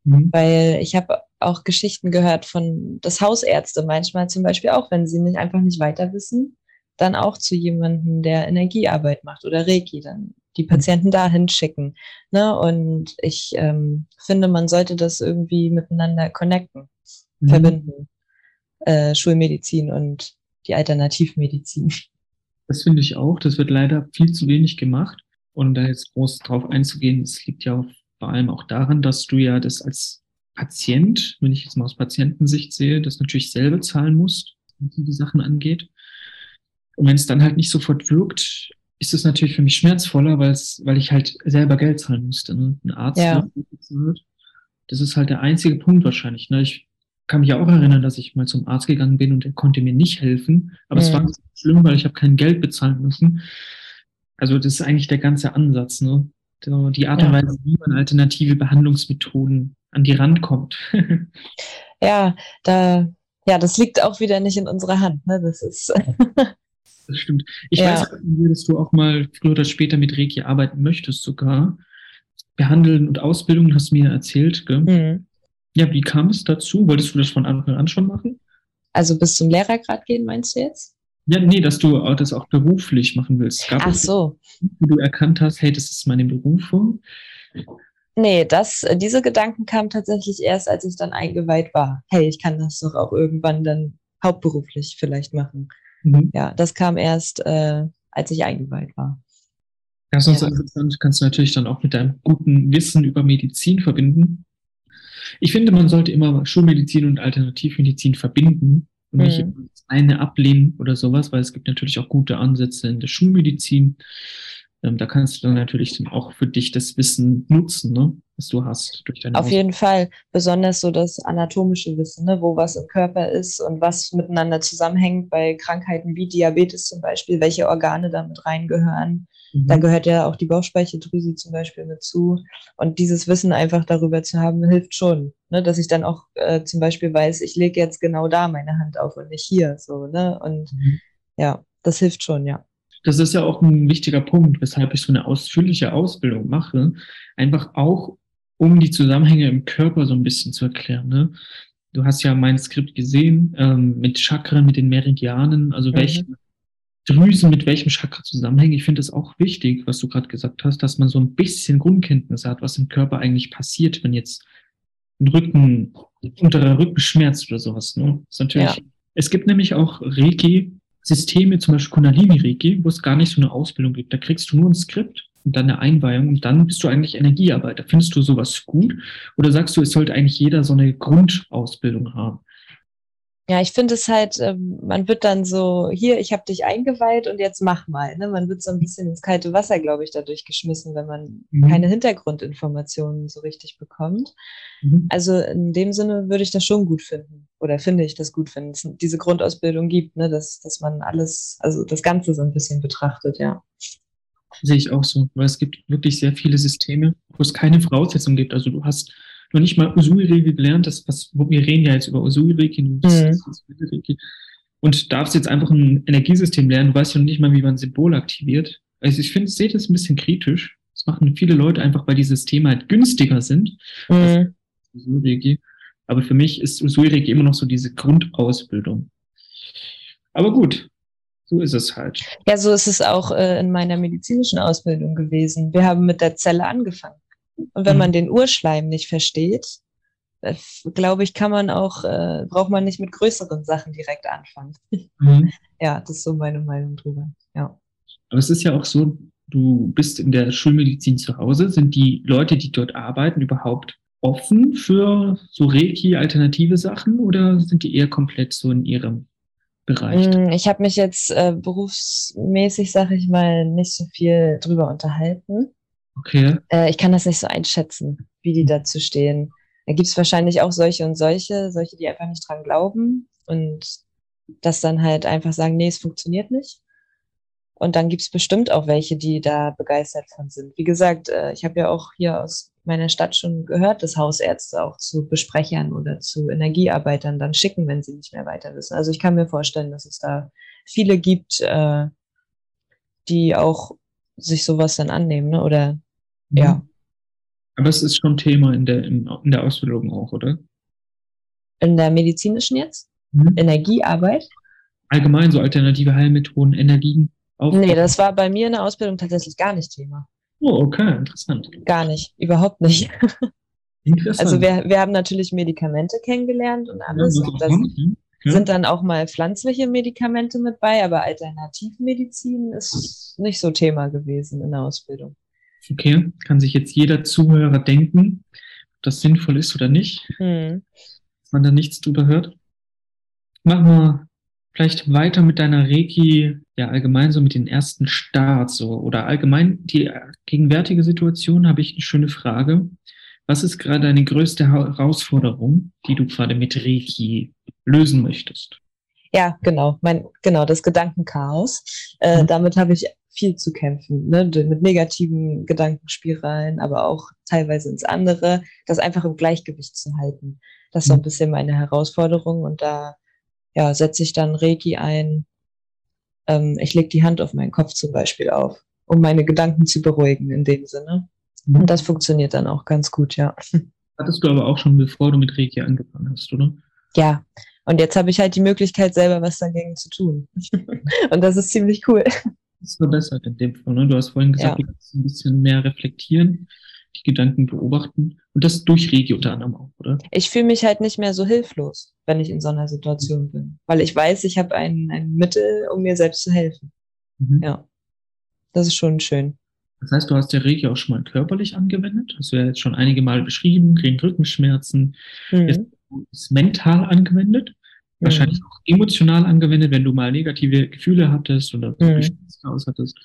mhm. weil ich habe auch Geschichten gehört von, dass Hausärzte manchmal zum Beispiel auch, wenn sie nicht einfach nicht weiter wissen, dann auch zu jemandem, der Energiearbeit macht oder Reiki, dann die Patienten dahin schicken. Ne? Und ich ähm, finde, man sollte das irgendwie miteinander connecten, mhm. verbinden. Äh, Schulmedizin und die Alternativmedizin. Das finde ich auch. Das wird leider viel zu wenig gemacht. Und da jetzt groß drauf einzugehen, es liegt ja vor allem auch daran, dass du ja das als Patient, wenn ich jetzt mal aus Patientensicht sehe, das natürlich selber zahlen musst, was die Sachen angeht. Und wenn es dann halt nicht sofort wirkt, ist es natürlich für mich schmerzvoller, weil es, weil ich halt selber Geld zahlen musste. Ne? Ein Arzt, ja. das ist halt der einzige Punkt wahrscheinlich. Ne? Ich kann mich ja auch erinnern, dass ich mal zum Arzt gegangen bin und er konnte mir nicht helfen. Aber mhm. es war nicht schlimm, weil ich habe kein Geld bezahlen müssen. Also das ist eigentlich der ganze Ansatz, ne? Die Art und Weise, wie man alternative Behandlungsmethoden an die Rand kommt. *laughs* ja, da, ja, das liegt auch wieder nicht in unserer Hand. Ne? Das ist. das stimmt. Ich ja. weiß, dass du auch mal früher oder später mit Reiki arbeiten möchtest, sogar. Behandeln und Ausbildung hast du mir erzählt, gell? Mhm. Ja, wie kam es dazu? Wolltest du das von Anfang an schon machen? Also bis zum Lehrergrad gehen, meinst du jetzt? Ja, nee, dass du das auch beruflich machen willst. Gab Ach so. Wo du erkannt hast, hey, das ist meine Berufung. Nee, das, diese Gedanken kamen tatsächlich erst, als ich dann eingeweiht war. Hey, ich kann das doch auch irgendwann dann hauptberuflich vielleicht machen. Mhm. Ja, das kam erst, äh, als ich eingeweiht war. Das ist ja. interessant. Kannst du natürlich dann auch mit deinem guten Wissen über Medizin verbinden. Ich finde, man sollte immer Schulmedizin und Alternativmedizin verbinden und mhm. Eine ablehnen oder sowas, weil es gibt natürlich auch gute Ansätze in der Schulmedizin. Ähm, da kannst du dann natürlich dann auch für dich das Wissen nutzen, ne, was du hast durch deine Auf Ausbildung. jeden Fall, besonders so das anatomische Wissen, ne, wo was im Körper ist und was miteinander zusammenhängt bei Krankheiten wie Diabetes zum Beispiel, welche Organe damit reingehören. Mhm. Da gehört ja auch die Bauchspeicheldrüse zum Beispiel mit zu. Und dieses Wissen einfach darüber zu haben, hilft schon. Ne? Dass ich dann auch äh, zum Beispiel weiß, ich lege jetzt genau da meine Hand auf und nicht hier. So, ne? Und mhm. ja, das hilft schon, ja. Das ist ja auch ein wichtiger Punkt, weshalb ich so eine ausführliche Ausbildung mache. Einfach auch, um die Zusammenhänge im Körper so ein bisschen zu erklären. Ne? Du hast ja mein Skript gesehen ähm, mit Chakren, mit den Meridianen, also mhm. welche Drüsen mit welchem Chakra zusammenhängen. Ich finde es auch wichtig, was du gerade gesagt hast, dass man so ein bisschen Grundkenntnis hat, was im Körper eigentlich passiert, wenn jetzt ein Rücken, unterer Rücken schmerzt oder sowas. Ne? ist natürlich, ja. Es gibt nämlich auch Reiki-Systeme, zum Beispiel Kundalini-Reiki, wo es gar nicht so eine Ausbildung gibt. Da kriegst du nur ein Skript und dann eine Einweihung und dann bist du eigentlich Energiearbeiter. Findest du sowas gut? Oder sagst du, es sollte eigentlich jeder so eine Grundausbildung haben? Ja, ich finde es halt, ähm, man wird dann so, hier, ich habe dich eingeweiht und jetzt mach mal. Ne? Man wird so ein bisschen ins kalte Wasser, glaube ich, dadurch geschmissen, wenn man mhm. keine Hintergrundinformationen so richtig bekommt. Mhm. Also in dem Sinne würde ich das schon gut finden oder finde ich das gut, wenn es diese Grundausbildung gibt, ne? dass, dass man alles, also das Ganze so ein bisschen betrachtet, ja. Sehe ich auch so, weil es gibt wirklich sehr viele Systeme, wo es keine Voraussetzungen gibt. Also du hast noch nicht mal Usui-Reiki gelernt. Das, was, wir reden ja jetzt über Usui-Reiki. Mhm. Und darfst jetzt einfach ein Energiesystem lernen. Du weißt ja noch nicht mal, wie man Symbol aktiviert. Also ich finde, sehe das ein bisschen kritisch. Das machen viele Leute einfach, weil die Systeme halt günstiger sind. Mhm. Aber für mich ist Usui-Reiki immer noch so diese Grundausbildung. Aber gut, so ist es halt. Ja, so ist es auch äh, in meiner medizinischen Ausbildung gewesen. Wir haben mit der Zelle angefangen. Und wenn mhm. man den Urschleim nicht versteht, äh, glaube ich, kann man auch, äh, braucht man nicht mit größeren Sachen direkt anfangen. Mhm. *laughs* Ja, das ist so meine Meinung drüber. Ja. Aber es ist ja auch so, du bist in der Schulmedizin zu Hause. Sind die Leute, die dort arbeiten, überhaupt offen für so Reiki-alternative Sachen oder sind die eher komplett so in ihrem Bereich? Mm, ich habe mich jetzt äh, berufsmäßig, sag ich mal, nicht so viel drüber unterhalten. Okay. Äh, ich kann das nicht so einschätzen, wie die dazu stehen. Da gibt es wahrscheinlich auch solche und solche, solche, die einfach nicht dran glauben und das dann halt einfach sagen, nee, es funktioniert nicht. Und dann gibt es bestimmt auch welche, die da begeistert von sind. Wie gesagt, äh, ich habe ja auch hier aus meiner Stadt schon gehört, dass Hausärzte auch zu Besprechern oder zu Energiearbeitern dann schicken, wenn sie nicht mehr weiter wissen. Also ich kann mir vorstellen, dass es da viele gibt, äh, die auch sich sowas dann annehmen, ne? oder mhm. ja. Aber es ist schon Thema in der, in, in der Ausbildung auch, oder? In der medizinischen jetzt? Mhm. Energiearbeit? Allgemein so alternative Heilmethoden, Energien. Aufbauen. Nee, das war bei mir in der Ausbildung tatsächlich gar nicht Thema. Oh, okay, interessant. Gar nicht, überhaupt nicht. *laughs* Interessant. Also wir, wir haben natürlich Medikamente kennengelernt und alles. Ja, und das ja. sind dann auch mal pflanzliche Medikamente mit bei, aber Alternativmedizin ist nicht so Thema gewesen in der Ausbildung. Okay, kann sich jetzt jeder Zuhörer denken, ob das sinnvoll ist oder nicht, hm. dass man da nichts drüber hört. Machen wir vielleicht weiter mit deiner Reiki, ja allgemein so mit den ersten Starts so oder allgemein die gegenwärtige Situation habe ich eine schöne Frage. Was ist gerade deine größte Herausforderung, die du gerade mit Reiki lösen möchtest? Ja, genau, mein genau das Gedankenchaos. Äh, mhm. Damit habe ich viel zu kämpfen, ne? mit negativen Gedankenspiralen, aber auch teilweise ins andere, das einfach im Gleichgewicht zu halten. Das ist so ein mhm. bisschen meine Herausforderung und da ja, setze ich dann Reiki ein. Ähm, ich lege die Hand auf meinen Kopf zum Beispiel auf, um meine Gedanken zu beruhigen in dem Sinne. Mhm. Und das funktioniert dann auch ganz gut, ja. Hattest du aber auch schon, bevor du mit Reiki angefangen hast, oder? Ja. Und jetzt habe ich halt die Möglichkeit, selber was dagegen zu tun. *laughs* Und das ist ziemlich cool. Das ist verbessert in dem Fall. Ne? Du hast vorhin gesagt, ja. du kannst ein bisschen mehr reflektieren die Gedanken beobachten. Und das durch Regi unter anderem auch, oder? Ich fühle mich halt nicht mehr so hilflos, wenn ich in so einer Situation bin. Weil ich weiß, ich habe ein, ein Mittel, um mir selbst zu helfen. Mhm. Ja. Das ist schon schön. Das heißt, du hast der Reiki auch schon mal körperlich angewendet. Hast du ja jetzt schon einige Mal beschrieben, kriegen Rückenschmerzen. Mhm. Ist, ist mental angewendet. Mhm. Wahrscheinlich auch emotional angewendet, wenn du mal negative Gefühle hattest oder mhm. hattest.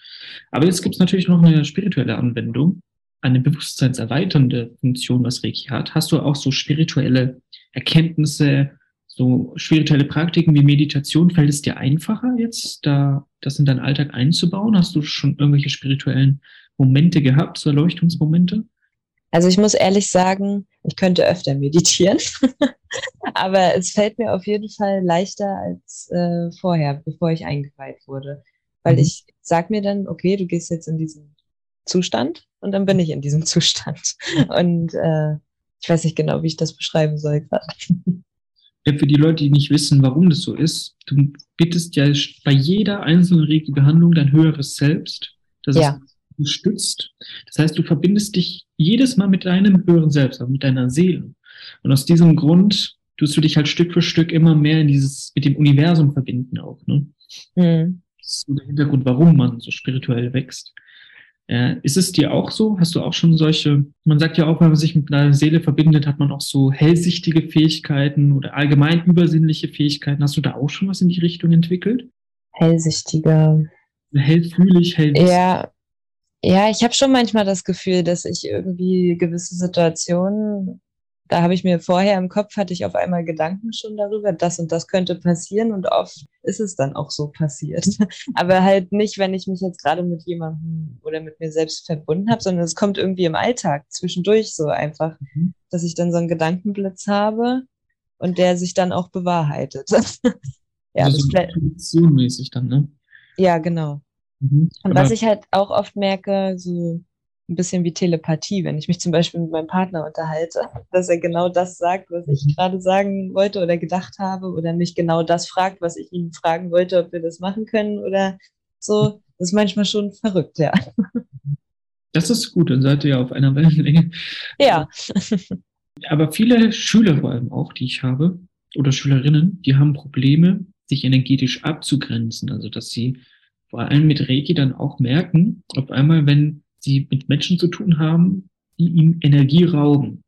Aber jetzt gibt es natürlich noch eine spirituelle Anwendung eine bewusstseinserweiternde Funktion, was Reiki hat. Hast du auch so spirituelle Erkenntnisse, so spirituelle Praktiken wie Meditation? Fällt es dir einfacher jetzt, da das in deinen Alltag einzubauen? Hast du schon irgendwelche spirituellen Momente gehabt, so Erleuchtungsmomente? Also ich muss ehrlich sagen, ich könnte öfter meditieren, *laughs* aber es fällt mir auf jeden Fall leichter als äh, vorher, bevor ich eingeweiht wurde. Weil mhm. ich sag mir dann, okay, du gehst jetzt in diesen Zustand und dann bin ich in diesem *laughs* Zustand. Und äh, ich weiß nicht genau, wie ich das beschreiben soll gerade. *laughs* Ja, für die Leute, die nicht wissen, warum das so ist, du bittest ja bei jeder einzelnen Regelbehandlung dein höheres Selbst, das ja. es stützt. Das heißt, du verbindest dich jedes Mal mit deinem höheren Selbst, also mit deiner Seele. Und aus diesem Grund tust du dich halt Stück für Stück immer mehr in dieses, mit dem Universum verbinden auch. Ne? Mhm. Das ist so der Hintergrund, warum man so spirituell wächst. Äh, ist es dir auch so? Hast du auch schon solche, man sagt ja auch, wenn man sich mit einer Seele verbindet, hat man auch so hellsichtige Fähigkeiten oder allgemein übersinnliche Fähigkeiten. Hast du da auch schon was in die Richtung entwickelt? Hellsichtige. Hellfühlig, hellwissend. Ja, ja, ich habe schon manchmal das Gefühl, dass ich irgendwie gewisse Situationen da habe ich mir vorher im Kopf, hatte ich auf einmal Gedanken schon darüber, das und das könnte passieren und oft ist es dann auch so passiert. *laughs* Aber halt nicht, wenn ich mich jetzt gerade mit jemandem oder mit mir selbst verbunden habe, sondern es kommt irgendwie im Alltag zwischendurch so einfach, mhm. dass ich dann so einen Gedankenblitz habe und der sich dann auch bewahrheitet. *laughs* ja, also so intuitionmäßig dann, ne? Ja, genau. Mhm. Und was ich halt auch oft merke, so ein bisschen wie Telepathie, wenn ich mich zum Beispiel mit meinem Partner unterhalte, *laughs* dass er genau das sagt, was ich mhm. gerade sagen wollte oder gedacht habe oder mich genau das fragt, was ich ihn fragen wollte, ob wir das machen können oder so. Das ist manchmal schon verrückt, ja. *laughs* Das ist gut, dann seid ihr ja auf einer Wellenlänge. Ja. *laughs* Aber viele Schüler vor allem auch, die ich habe, oder Schülerinnen, die haben Probleme, sich energetisch abzugrenzen. Also, dass sie vor allem mit Reiki dann auch merken, auf einmal, wenn sie mit Menschen zu tun haben, die ihm Energie rauben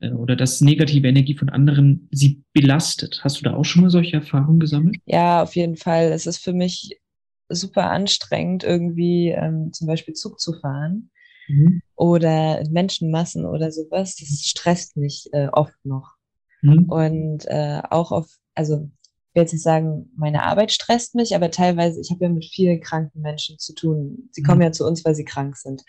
äh, oder dass negative Energie von anderen sie belastet. Hast du da auch schon mal solche Erfahrungen gesammelt? Ja, auf jeden Fall. Es ist für mich super anstrengend, irgendwie ähm, zum Beispiel Zug zu fahren mhm. oder Menschenmassen oder sowas. Das stresst mich äh, oft noch. Mhm. Und äh, auch auf, also will jetzt nicht sagen, meine Arbeit stresst mich, aber teilweise, ich habe ja mit vielen kranken Menschen zu tun. Sie kommen mhm. ja zu uns, weil sie krank sind.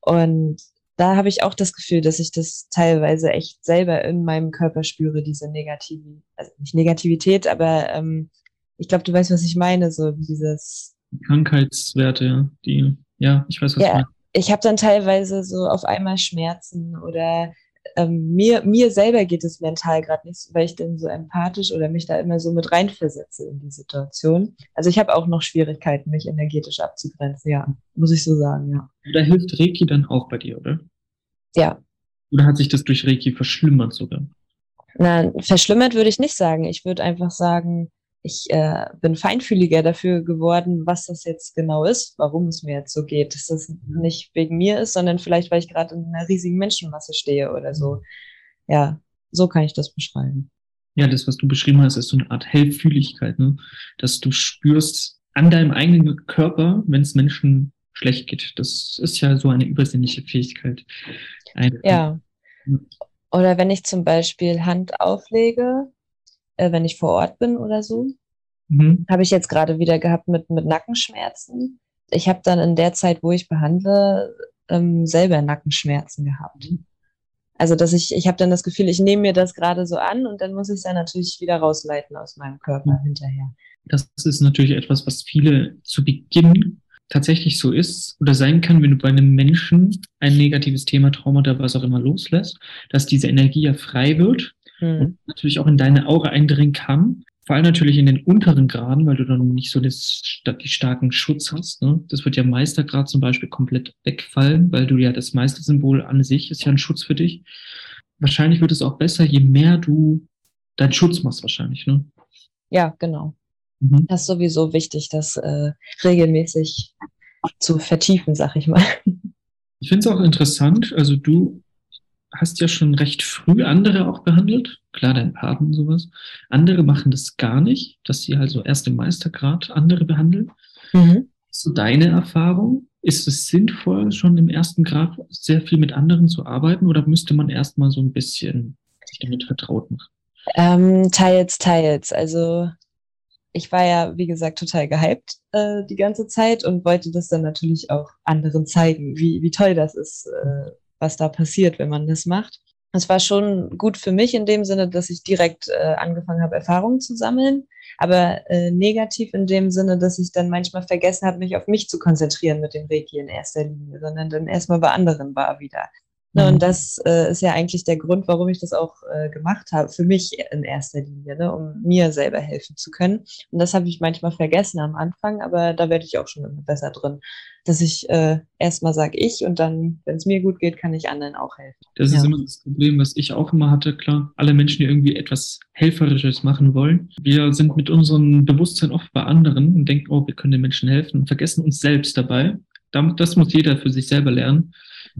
Und da habe ich auch das Gefühl, dass ich das teilweise echt selber in meinem Körper spüre, diese Negativität, also nicht Negativität, aber ähm, ich glaube, du weißt, was ich meine, so dieses Krankheitswerte, die, ja, ich weiß, was ja, du meinst. Ich habe dann teilweise so auf einmal Schmerzen oder ähm, mir, mir selber geht es mental gerade nicht, weil ich dann so empathisch oder mich da immer so mit reinversetze in die Situation. Also ich habe auch noch Schwierigkeiten, mich energetisch abzugrenzen, ja, muss ich so sagen, ja. Da hilft Reiki dann auch bei dir, oder? Ja. Oder hat sich das durch Reiki verschlimmert sogar? Na, verschlimmert würde ich nicht sagen. Ich würde einfach sagen, ich äh, bin feinfühliger dafür geworden, was das jetzt genau ist, warum es mir jetzt so geht. Dass das nicht wegen mir ist, sondern vielleicht, weil ich gerade in einer riesigen Menschenmasse stehe oder so. Ja, so kann ich das beschreiben. Ja, das, was du beschrieben hast, ist so eine Art Hellfühligkeit, ne? dass du spürst an deinem eigenen Körper, wenn es Menschen schlecht geht. Das ist ja so eine übersinnliche Fähigkeit. Eine ja. Oder wenn ich zum Beispiel Hand auflege äh, wenn ich vor Ort bin oder so. Mhm. Habe ich jetzt gerade wieder gehabt mit, mit Nackenschmerzen. Ich habe dann in der Zeit, wo ich behandle, ähm, selber Nackenschmerzen gehabt. Also dass ich, ich habe dann das Gefühl, ich nehme mir das gerade so an und dann muss ich es dann natürlich wieder rausleiten aus meinem Körper mhm. hinterher. Das ist natürlich etwas, was viele zu Beginn tatsächlich so ist oder sein kann, wenn du bei einem Menschen ein negatives Thema, Trauma oder was auch immer loslässt, dass diese Energie ja frei wird mhm. natürlich auch in deine Aura eindringen kann. Vor allem natürlich in den unteren Graden, weil du dann nicht so das, die starken Schutz hast. Ne? Das wird ja Meistergrad zum Beispiel komplett wegfallen, weil du ja das Meistersymbol an sich ist ja ein Schutz für dich. Wahrscheinlich wird es auch besser, je mehr du deinen Schutz machst, wahrscheinlich. Ne? Ja, genau. Mhm. Das ist sowieso wichtig, das äh, regelmäßig zu vertiefen, sag ich mal. Ich finde es auch interessant, also du hast ja schon recht früh andere auch behandelt. Klar, dein Paten und sowas. Andere machen das gar nicht, dass sie also erst im Meistergrad andere behandeln. Mhm. So deine Erfahrung? Ist es sinnvoll, schon im ersten Grad sehr viel mit anderen zu arbeiten oder müsste man erstmal so ein bisschen sich damit vertraut machen? Ähm, teils, teils. Also ich war ja, wie gesagt, total gehypt äh, die ganze Zeit und wollte das dann natürlich auch anderen zeigen, wie, wie toll das ist, äh, was da passiert, wenn man das macht. Es war schon gut für mich in dem Sinne, dass ich direkt äh, angefangen habe, Erfahrungen zu sammeln, aber äh, negativ in dem Sinne, dass ich dann manchmal vergessen habe, mich auf mich zu konzentrieren mit dem Reiki in erster Linie, sondern dann erstmal bei anderen war wieder. Ne, mhm. Und das äh, ist ja eigentlich der Grund, warum ich das auch äh, gemacht habe, für mich in erster Linie, ne, um mir selber helfen zu können. Und das habe ich manchmal vergessen am Anfang, aber da werde ich auch schon immer besser drin, dass ich äh, erstmal sage ich und dann, wenn es mir gut geht, kann ich anderen auch helfen. Das ja. ist immer das Problem, was ich auch immer hatte, klar. Alle Menschen, die irgendwie etwas Helferisches machen wollen. Wir sind mit unserem Bewusstsein oft bei anderen und denken, oh, wir können den Menschen helfen und vergessen uns selbst dabei. Das muss jeder für sich selber lernen.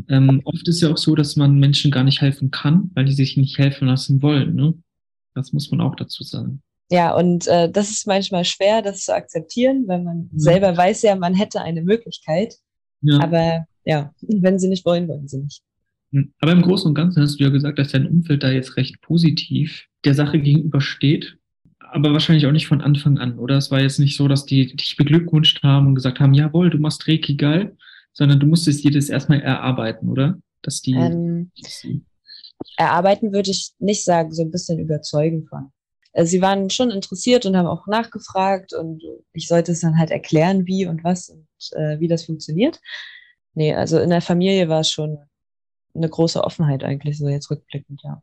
Ähm, oft ist ja auch so, dass man Menschen gar nicht helfen kann, weil die sich nicht helfen lassen wollen. Ne? Das muss man auch dazu sagen. Ja, und äh, das ist manchmal schwer, das zu akzeptieren, weil man mhm. selber weiß ja, man hätte eine Möglichkeit. Ja. Aber ja, wenn sie nicht wollen, wollen sie nicht. Hm, aber im Großen und Ganzen hast du ja gesagt, dass dein Umfeld da jetzt recht positiv der Sache gegenübersteht. Aber wahrscheinlich auch nicht von Anfang an, oder? Es war jetzt nicht so, dass die dich beglückwünscht haben und gesagt haben, jawohl, du machst Reiki geil, sondern du musstest dir das erstmal erarbeiten, oder? Dass die, ähm, erarbeiten würde ich nicht sagen, so ein bisschen überzeugen von. Also sie waren schon interessiert und haben auch nachgefragt und ich sollte es dann halt erklären, wie und was und äh, wie das funktioniert. Nee, also in der Familie war es schon eine große Offenheit eigentlich, so jetzt rückblickend, ja.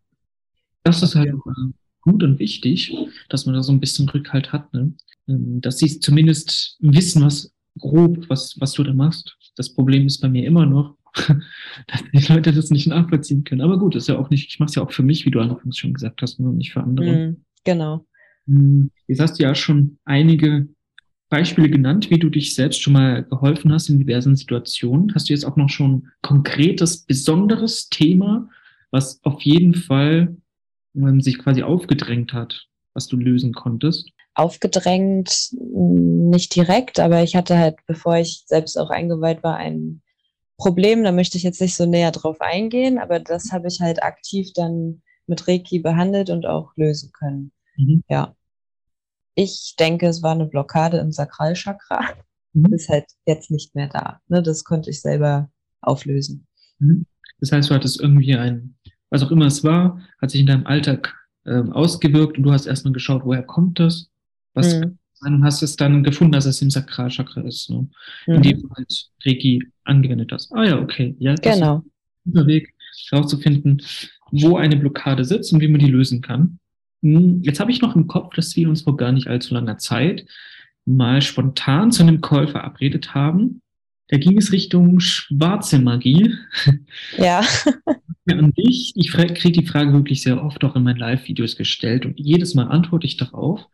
Das ist halt äh, gut und wichtig, dass man da so ein bisschen Rückhalt hat, ne? Ähm, dass sie zumindest wissen, was grob, was, was du da machst. Das Problem ist bei mir immer noch, *laughs* dass die Leute das nicht nachvollziehen können. Aber gut, ist ja auch nicht, ich mache es ja auch für mich, wie du anfangs schon gesagt hast, nur nicht für andere. Mm, genau. Hm, jetzt hast du ja schon einige Beispiele genannt, wie du dich selbst schon mal geholfen hast in diversen Situationen. Hast du jetzt auch noch schon konkretes, besonderes Thema, was auf jeden Fall ähm, sich quasi aufgedrängt hat, was du lösen konntest? aufgedrängt, nicht direkt, aber ich hatte halt, bevor ich selbst auch eingeweiht war, ein Problem. Da möchte ich jetzt nicht so näher drauf eingehen, aber das habe ich halt aktiv dann mit Reiki behandelt und auch lösen können. Mhm. Ja. Ich denke, es war eine Blockade im Sakralchakra. Mhm. Ist halt jetzt nicht mehr da. Ne? Das konnte ich selber auflösen. Mhm. Das heißt, du hattest irgendwie ein, was auch immer es war, hat sich in deinem Alltag ähm, ausgewirkt und du hast erstmal geschaut, woher kommt das? Was mhm. und hast es dann gefunden, dass es im Sakralchakra ist, ne? Mhm. in dem halt Reiki angewendet hast. Ah ja, okay. Ja, das genau. ist ein guter Weg, herauszufinden, wo eine Blockade sitzt und wie man die lösen kann. Hm, jetzt habe ich noch im Kopf, dass wir uns vor gar nicht allzu langer Zeit mal spontan zu einem Call verabredet haben. Da ging es Richtung schwarze Magie. Ja. *laughs* An dich, ich kriege die Frage wirklich sehr oft auch in meinen Live-Videos gestellt und jedes Mal antworte ich darauf.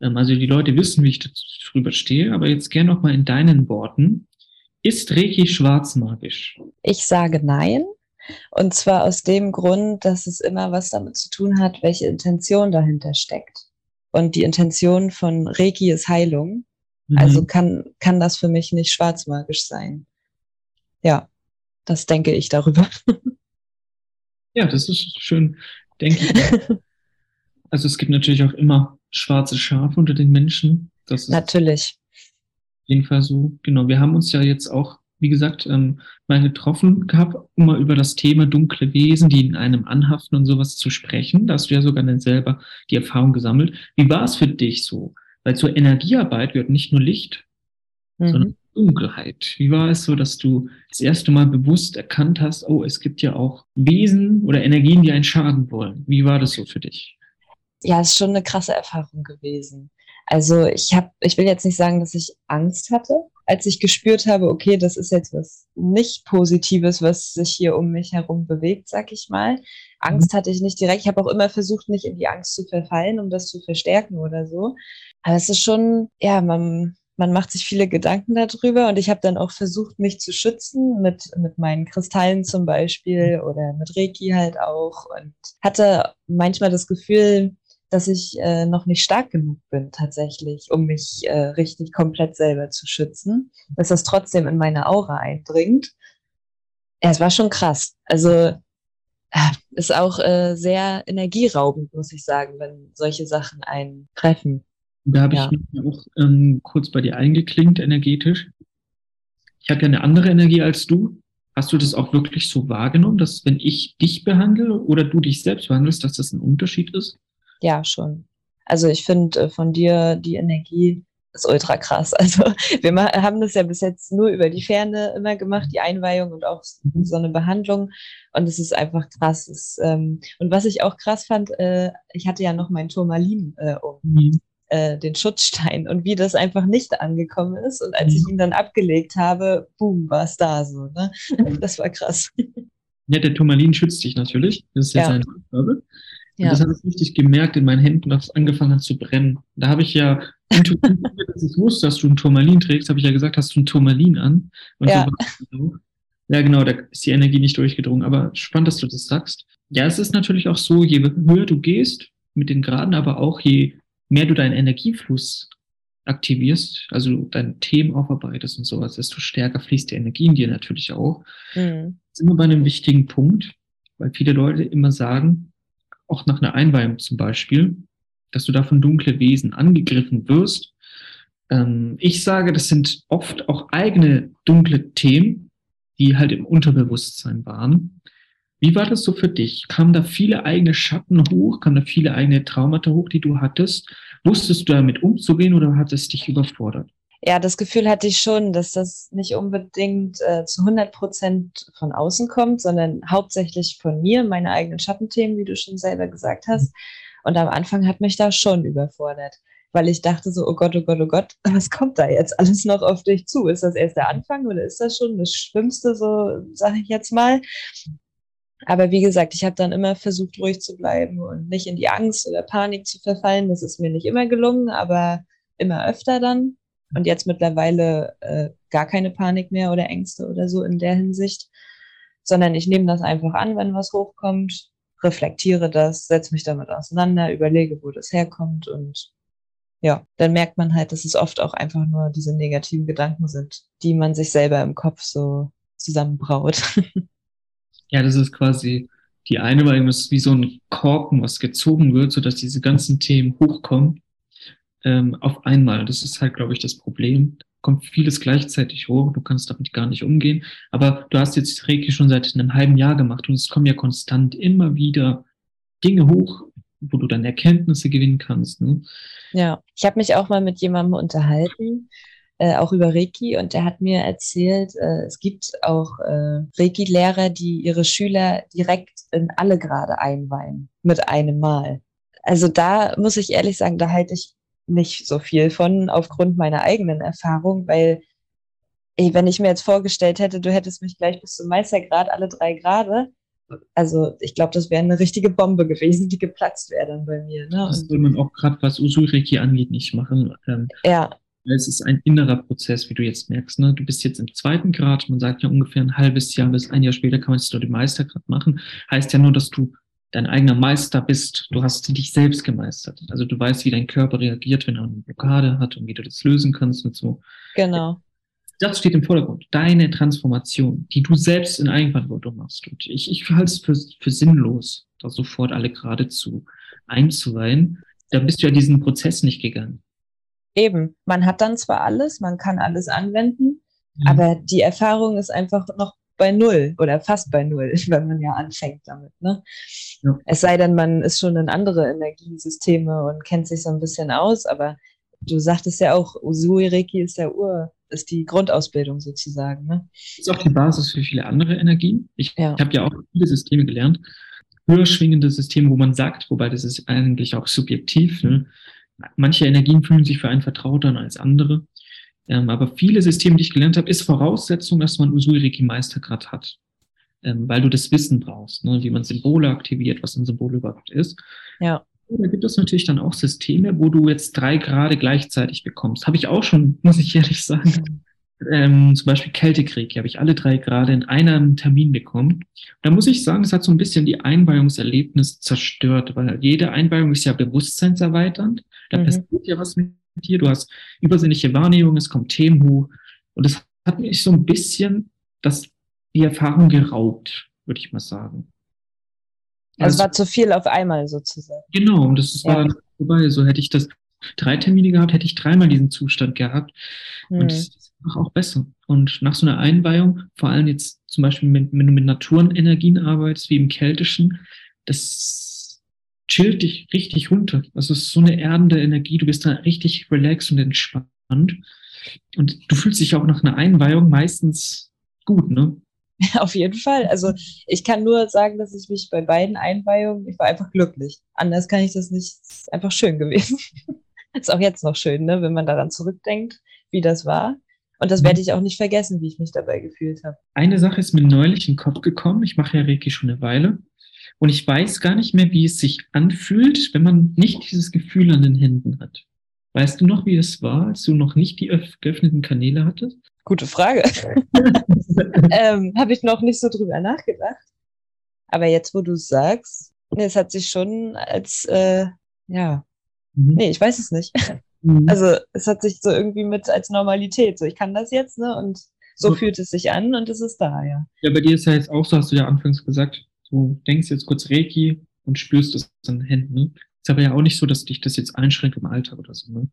Ähm, also die Leute wissen, wie ich darüber stehe, aber jetzt gerne noch mal in deinen Worten. Ist Reiki schwarzmagisch? Ich sage nein. Und zwar aus dem Grund, dass es immer was damit zu tun hat, welche Intention dahinter steckt. Und die Intention von Reiki ist Heilung. Mhm. Also kann, kann das für mich nicht schwarzmagisch sein. Ja, das denke ich darüber. *laughs* Ja, das ist schön, denke ich. *laughs* also es gibt natürlich auch immer schwarze Schafe unter den Menschen. Das ist natürlich. Auf jeden Fall so. Genau, wir haben uns ja jetzt auch wie gesagt, ähm, mal getroffen gehabt, um mal über das Thema dunkle Wesen, die in einem anhaften und sowas zu sprechen. Da hast du ja sogar dann selber die Erfahrung gesammelt. Wie war es für dich so? Weil zur Energiearbeit gehört nicht nur Licht, mhm. sondern Dunkelheit. Wie war es so, dass du das erste Mal bewusst erkannt hast, oh, es gibt ja auch Wesen oder Energien, die einen schaden wollen? Wie war das so für dich? Ja, es ist schon eine krasse Erfahrung gewesen. Also ich habe, ich will jetzt nicht sagen, dass ich Angst hatte, als ich gespürt habe, okay, das ist jetzt was nicht Positives, was sich hier um mich herum bewegt, sag ich mal. Angst mhm. hatte ich nicht direkt. Ich habe auch immer versucht, nicht in die Angst zu verfallen, um das zu verstärken oder so. Aber es ist schon, ja, man, man macht sich viele Gedanken darüber und ich habe dann auch versucht, mich zu schützen mit, mit meinen Kristallen zum Beispiel mhm. oder mit Reiki halt auch und hatte manchmal das Gefühl, dass ich äh, noch nicht stark genug bin tatsächlich, um mich äh, richtig komplett selber zu schützen, dass das trotzdem in meine Aura eindringt. Ja, es war schon krass. Also äh, ist auch äh, sehr energieraubend, muss ich sagen, wenn solche Sachen einen treffen. Da habe ja. ich mich auch ähm, kurz bei dir eingeklinkt, energetisch. Ich habe ja eine andere Energie als du. Hast du das auch wirklich so wahrgenommen, dass wenn ich dich behandle oder du dich selbst behandelst, dass das ein Unterschied ist? Ja, schon. Also ich finde äh, von dir die Energie ist ultra krass. *laughs* Also wir haben das ja bis jetzt nur über die Ferne immer gemacht, die Einweihung und auch mhm. so eine Behandlung. Und es ist einfach krass. Es, ähm, und was ich auch krass fand, äh, ich hatte ja noch mein Turmalin äh, um. Mhm. Äh, den Schutzstein und wie das einfach nicht angekommen ist. Und als ich mhm. ihn dann abgelegt habe, boom, war es da so. Ne? *laughs* Das war krass. Ja, der Turmalin schützt dich natürlich. Das ist ja seine Aufgabe. Ja. Und das habe ich richtig gemerkt in meinen Händen, dass es angefangen hat zu brennen. Da habe ich ja, *laughs* dass ich wusste, dass du ein Turmalin trägst, habe ich ja gesagt, hast du ein Turmalin an. Und ja. So ja, genau, da ist die Energie nicht durchgedrungen. Aber spannend, dass du das sagst. Ja, es ist natürlich auch so, je höher du gehst mit den Graden, aber auch je mehr du deinen Energiefluss aktivierst, also deine Themen aufarbeitest und sowas, desto stärker fließt die Energie in dir natürlich auch. Mhm. Sind wir bei einem wichtigen Punkt, weil viele Leute immer sagen, auch nach einer Einweihung zum Beispiel, dass du da von dunkle Wesen angegriffen wirst. Ähm, ich sage, das sind oft auch eigene dunkle Themen, die halt im Unterbewusstsein waren. Wie war das so für dich? Kamen da viele eigene Schatten hoch? Kamen da viele eigene Traumata hoch, die du hattest? Wusstest du damit umzugehen oder hat es dich überfordert? Ja, das Gefühl hatte ich schon, dass das nicht unbedingt äh, zu 100 Prozent von außen kommt, sondern hauptsächlich von mir, meine eigenen Schattenthemen, wie du schon selber gesagt hast. Und am Anfang hat mich das schon überfordert, weil ich dachte so, oh Gott, oh Gott, oh Gott, *laughs* was kommt da jetzt alles noch auf dich zu? Ist das erst der Anfang oder ist das schon das Schlimmste, so sage ich jetzt mal? Aber wie gesagt, ich habe dann immer versucht, ruhig zu bleiben und nicht in die Angst oder Panik zu verfallen. Das ist mir nicht immer gelungen, aber immer öfter dann. Und jetzt mittlerweile äh, gar keine Panik mehr oder Ängste oder so in der Hinsicht, sondern ich nehme das einfach an, wenn was hochkommt, reflektiere das, setze mich damit auseinander, überlege, wo das herkommt und ja, dann merkt man halt, dass es oft auch einfach nur diese negativen Gedanken sind, die man sich selber im Kopf so zusammenbraut. *laughs* Ja, das ist quasi die eine, weil es wie so ein Korken, was gezogen wird, sodass diese ganzen Themen hochkommen ähm, auf einmal. Das ist halt, glaube ich, das Problem. kommt vieles gleichzeitig hoch, du kannst damit gar nicht umgehen. Aber du hast jetzt Reiki schon seit einem halben Jahr gemacht und es kommen ja konstant immer wieder Dinge hoch, wo du dann Erkenntnisse gewinnen kannst. Ne? Ja, ich habe mich auch mal mit jemandem unterhalten, äh, auch über Reiki, und der hat mir erzählt, äh, es gibt auch äh, Reiki-Lehrer, die ihre Schüler direkt in alle Grade einweihen, mit einem Mal. Also da muss ich ehrlich sagen, da halte ich nicht so viel von aufgrund meiner eigenen Erfahrung, weil ey, wenn ich mir jetzt vorgestellt hätte, du hättest mich gleich bis zum Meistergrad alle drei Grade, also ich glaube, das wäre eine richtige Bombe gewesen, die geplatzt wäre dann bei mir. Ne? Das will man auch gerade, was Usureki angeht, nicht machen. Ähm, ja. Es ist ein innerer Prozess, wie du jetzt merkst. Ne? Du bist jetzt im zweiten Grad, man sagt ja ungefähr ein halbes Jahr bis ein Jahr später kann man jetzt nur den Meistergrad machen. Heißt ja nur, dass du dein eigener Meister bist. Du hast dich selbst gemeistert. Also du weißt, wie dein Körper reagiert, wenn er eine Blockade hat und wie du das lösen kannst und so. Genau. Das steht im Vordergrund. Deine Transformation, die du selbst in Eigenverantwortung machst. Und ich, ich halte es für, für sinnlos, da sofort alle geradezu einzuweihen. Da bist du ja diesen Prozess nicht gegangen. Eben. Man hat dann zwar alles, man kann alles anwenden, mhm. aber die Erfahrung ist einfach noch bei Null oder fast bei Null, *laughs* wenn man ja anfängt damit. Ne? Ja. Es sei denn, man ist schon in andere Energiesysteme und kennt sich so ein bisschen aus, aber du sagtest ja auch, Usui Reiki ist der Ur, ist die Grundausbildung sozusagen. Ne? Ist auch die Basis für viele andere Energien. Ich, ja. habe ja auch viele Systeme gelernt, höher schwingende Systeme, wo man sagt, wobei das ist eigentlich auch subjektiv. Ne? Manche Energien fühlen sich für einen vertrauter als andere. Ähm, aber viele Systeme, die ich gelernt habe, ist Voraussetzung, dass man Usui-Reiki Meistergrad hat. Ähm, weil du das Wissen brauchst, ne, wie man Symbole aktiviert, was ein Symbol überhaupt ist. Ja. Da gibt es natürlich dann auch Systeme, wo du jetzt drei Grade gleichzeitig bekommst. Habe ich auch schon, *laughs* muss ich ehrlich sagen. Ähm, zum Beispiel Kältekrieg, habe ich alle drei Grade in einem Termin bekommen. Da muss ich sagen, es hat so ein bisschen die Einweihungserlebnis zerstört, weil jede Einweihung ist ja bewusstseinserweiternd. Da mhm. passiert ja was mit dir, du hast übersinnliche Wahrnehmung, es kommt Themen hoch. Und das hat mich so ein bisschen das, die Erfahrung geraubt, würde ich mal sagen. Also, es war zu viel auf einmal sozusagen. Genau, und das war ja. dann vorbei. So hätte ich das drei Termine gehabt, hätte ich dreimal diesen Zustand gehabt. Mhm. Und das ist auch besser. Und nach so einer Einweihung, vor allem jetzt zum Beispiel, wenn, wenn du mit Naturenergien arbeitest, wie im Keltischen, das chillt dich richtig runter. Also es ist so eine erdende Energie, du bist da richtig relaxed und entspannt. Und du fühlst dich auch nach einer Einweihung meistens gut, ne? *laughs* Auf jeden Fall. Also ich kann nur sagen, dass ich mich bei beiden Einweihungen, ich war einfach glücklich. Anders kann ich das nicht. Es ist einfach schön gewesen. *laughs* ist auch jetzt noch schön, ne, wenn man daran zurückdenkt, wie das war. Und das werde ich auch nicht vergessen, wie ich mich dabei gefühlt habe. Eine Sache ist mir neulich in den Kopf gekommen. Ich mache ja Reiki schon eine Weile. Und ich weiß gar nicht mehr, wie es sich anfühlt, wenn man nicht dieses Gefühl an den Händen hat. Weißt du noch, wie es war, als du noch nicht die geöffneten Kanäle hattest? Gute Frage. *laughs* ähm, Habe ich noch nicht so drüber nachgedacht. Aber jetzt, wo du es sagst, nee, es hat sich schon als, äh, ja, mhm. nee, ich weiß es nicht. Mhm. Also es hat sich so irgendwie mit als Normalität, so ich kann das jetzt, ne? Und so, so fühlt es sich an und es ist da, ja. Ja, bei dir ist ja jetzt auch so, hast du ja anfangs gesagt, du denkst jetzt kurz Reiki und spürst es an den Händen. Ne? Ist aber ja auch nicht so, dass dich das jetzt einschränkt im Alltag oder so. Ne?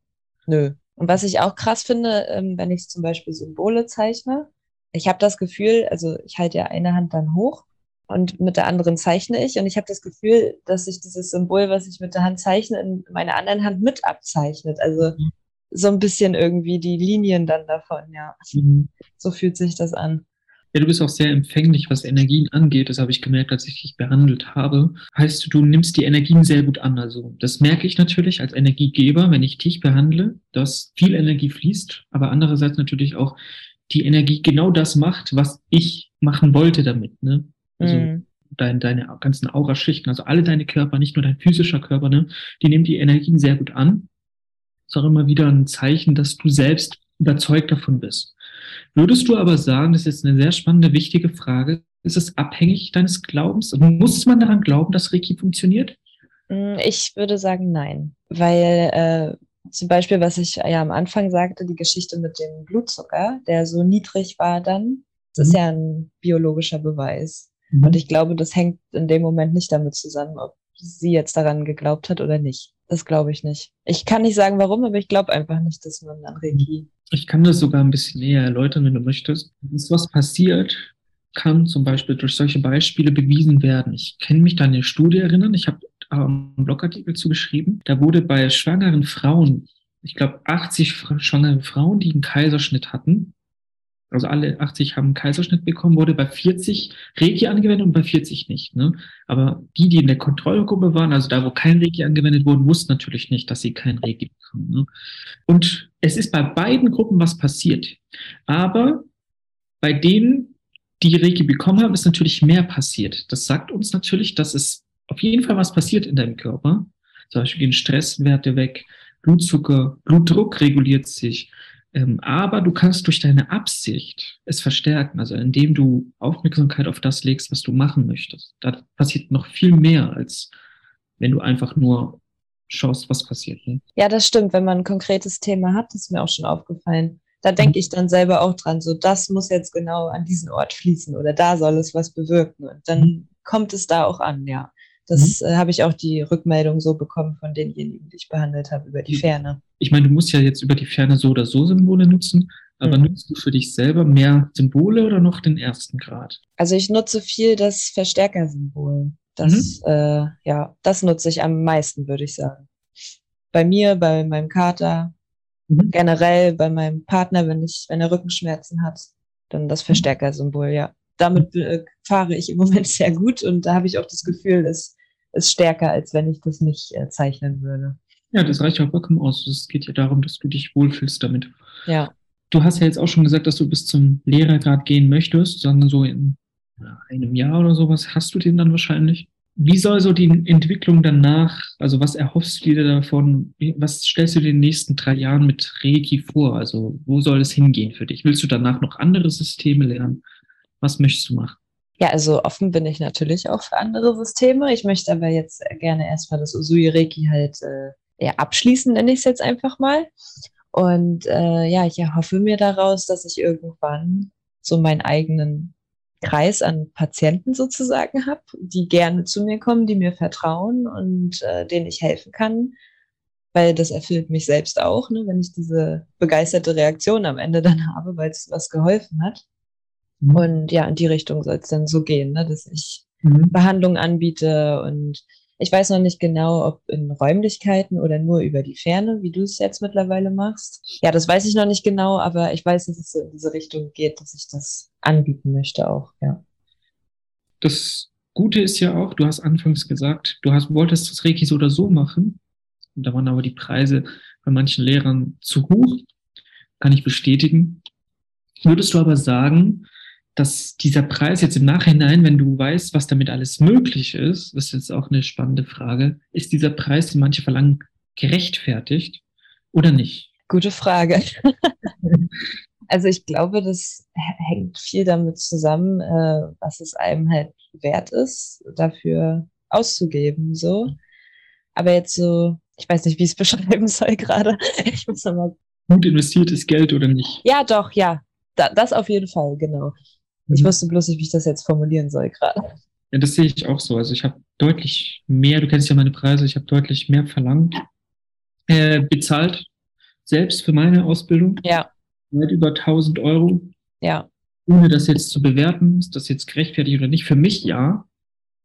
Nö. Und was ich auch krass finde, ähm, wenn ich zum Beispiel Symbole zeichne, ich habe das Gefühl, also ich halte ja eine Hand dann hoch und mit der anderen zeichne ich und ich habe das Gefühl, dass sich dieses Symbol, was ich mit der Hand zeichne, in meiner anderen Hand mit abzeichnet. Also mhm. so ein bisschen irgendwie die Linien dann davon, ja. Mhm. So fühlt sich das an. Ja, du bist auch sehr empfänglich, was Energien angeht. Das habe ich gemerkt, als ich dich behandelt habe. Heißt, du nimmst die Energien sehr gut an. Also, das merke ich natürlich als Energiegeber, wenn ich dich behandle, dass viel Energie fließt, aber andererseits natürlich auch die Energie genau das macht, was ich machen wollte damit. Ne? Also, mhm. dein, deine ganzen Auraschichten, also alle deine Körper, nicht nur dein physischer Körper, ne? die nehmen die Energien sehr gut an. Das ist auch immer wieder ein Zeichen, dass du selbst überzeugt davon bist. Würdest du aber sagen, das ist eine sehr spannende, wichtige Frage, ist es abhängig deines Glaubens? Muss man daran glauben, dass Reiki funktioniert? Mm, ich würde sagen, nein. Weil äh, zum Beispiel, was ich ja am Anfang sagte, die Geschichte mit dem Blutzucker, der so niedrig war dann, das mhm. ist ja ein biologischer Beweis. Mhm. Und ich glaube, das hängt in dem Moment nicht damit zusammen, ob sie jetzt daran geglaubt hat oder nicht. Das glaube ich nicht. Ich kann nicht sagen, warum, aber ich glaube einfach nicht, dass man an Reiki. Ich kann das sogar ein bisschen näher erläutern, wenn du möchtest. Ist was passiert, kann zum Beispiel durch solche Beispiele bewiesen werden. Ich kenne mich da an eine Studie erinnern. Ich habe einen Blogartikel zugeschrieben. Da wurde bei schwangeren Frauen, ich glaube 80 schwangere Frauen, die einen Kaiserschnitt hatten, also alle 80 haben einen Kaiserschnitt bekommen, wurde bei 40 Reiki angewendet und bei 40 nicht. Ne? Aber die, die in der Kontrollgruppe waren, also da, wo kein Reiki angewendet wurde, wussten natürlich nicht, dass sie kein Reiki bekommen. Ne? Und es ist bei beiden Gruppen was passiert. Aber bei denen, die Reiki bekommen haben, ist natürlich mehr passiert. Das sagt uns natürlich, dass es auf jeden Fall was passiert in deinem Körper. Zum Beispiel gehen Stresswerte weg, Blutzucker, Blutdruck reguliert sich, aber du kannst durch deine Absicht es verstärken, also indem du Aufmerksamkeit auf das legst, was du machen möchtest. Da passiert noch viel mehr, als wenn du einfach nur schaust, was passiert. Ne? Ja, das stimmt. Wenn man ein konkretes Thema hat, ist mir auch schon aufgefallen. Da denke mhm. ich dann selber auch dran, so das muss jetzt genau an diesen Ort fließen oder da soll es was bewirken. Und dann mhm. kommt es da auch an, ja. Das mhm. äh, habe ich auch die Rückmeldung so bekommen von denjenigen, die ich behandelt habe über die Ferne. Ich meine, du musst ja jetzt über die Ferne so oder so Symbole nutzen, aber mhm. nutzt du für dich selber mehr Symbole oder noch den ersten Grad? Also ich nutze viel das Verstärkersymbol. Das, mhm. äh, ja, das nutze ich am meisten, würde ich sagen. Bei mir, bei meinem Kater, mhm. generell bei meinem Partner, wenn ich, wenn er Rückenschmerzen hat, dann das mhm. Verstärkersymbol, ja. Damit äh, fahre ich im Moment sehr gut und da habe ich auch das Gefühl, dass ist stärker, als wenn ich das nicht äh, zeichnen würde. Ja, das reicht auch vollkommen aus. Es geht ja darum, dass du dich wohlfühlst damit. Ja. Du hast ja jetzt auch schon gesagt, dass du bis zum Lehrergrad gehen möchtest, sondern so in einem Jahr oder sowas hast du den dann wahrscheinlich. Wie soll so die Entwicklung danach, also was erhoffst du dir davon, was stellst du dir in den nächsten drei Jahren mit Reiki vor? Also wo soll es hingehen für dich? Willst du danach noch andere Systeme lernen? Was möchtest du machen? Ja, also offen bin ich natürlich auch für andere Systeme. Ich möchte aber jetzt gerne erstmal das Usui Reiki halt äh, ja, abschließen, nenne ich es jetzt einfach mal. Und äh, ja, ich erhoffe mir daraus, dass ich irgendwann so meinen eigenen Kreis an Patienten sozusagen habe, die gerne zu mir kommen, die mir vertrauen und äh, denen ich helfen kann, weil das erfüllt mich selbst auch, ne, wenn ich diese begeisterte Reaktion am Ende dann *laughs* habe, weil es was geholfen hat. Mhm. Und ja, in die Richtung soll es dann so gehen, ne, dass ich mhm. Behandlung anbiete und ich weiß noch nicht genau, ob in Räumlichkeiten oder nur über die Ferne, wie du es jetzt mittlerweile machst. Ja, das weiß ich noch nicht genau, aber ich weiß, dass es in diese Richtung geht, dass ich das anbieten möchte auch, ja. Das Gute ist ja auch, du hast anfangs gesagt, du hast, wolltest das Reiki so oder so machen. Und da waren aber die Preise bei manchen Lehrern zu hoch. Kann ich bestätigen. Würdest du aber sagen, dass dieser Preis jetzt im Nachhinein, wenn du weißt, was damit alles möglich ist, das ist jetzt auch eine spannende Frage, ist dieser Preis, den manche verlangen, gerechtfertigt oder nicht? Gute Frage. *laughs* also ich glaube, das hängt viel damit zusammen, äh, was es einem halt wert ist, dafür auszugeben, so. Aber jetzt so, ich weiß nicht, wie ich es *laughs* beschreiben soll gerade. Ich muss nochmal. Gut investiertes Geld oder nicht? Ja, doch, ja. Da, das auf jeden Fall, genau. Ich mhm. wusste bloß nicht, wie ich das jetzt formulieren soll gerade. Ja, das sehe ich auch so. Also ich habe deutlich mehr, du kennst ja meine Preise, ich habe deutlich mehr verlangt, äh, bezahlt, selbst für meine Ausbildung. Ja. Weit über 1000 Euro. Ja. Ohne das jetzt zu bewerten, ist das jetzt gerechtfertigt oder nicht? Für mich ja.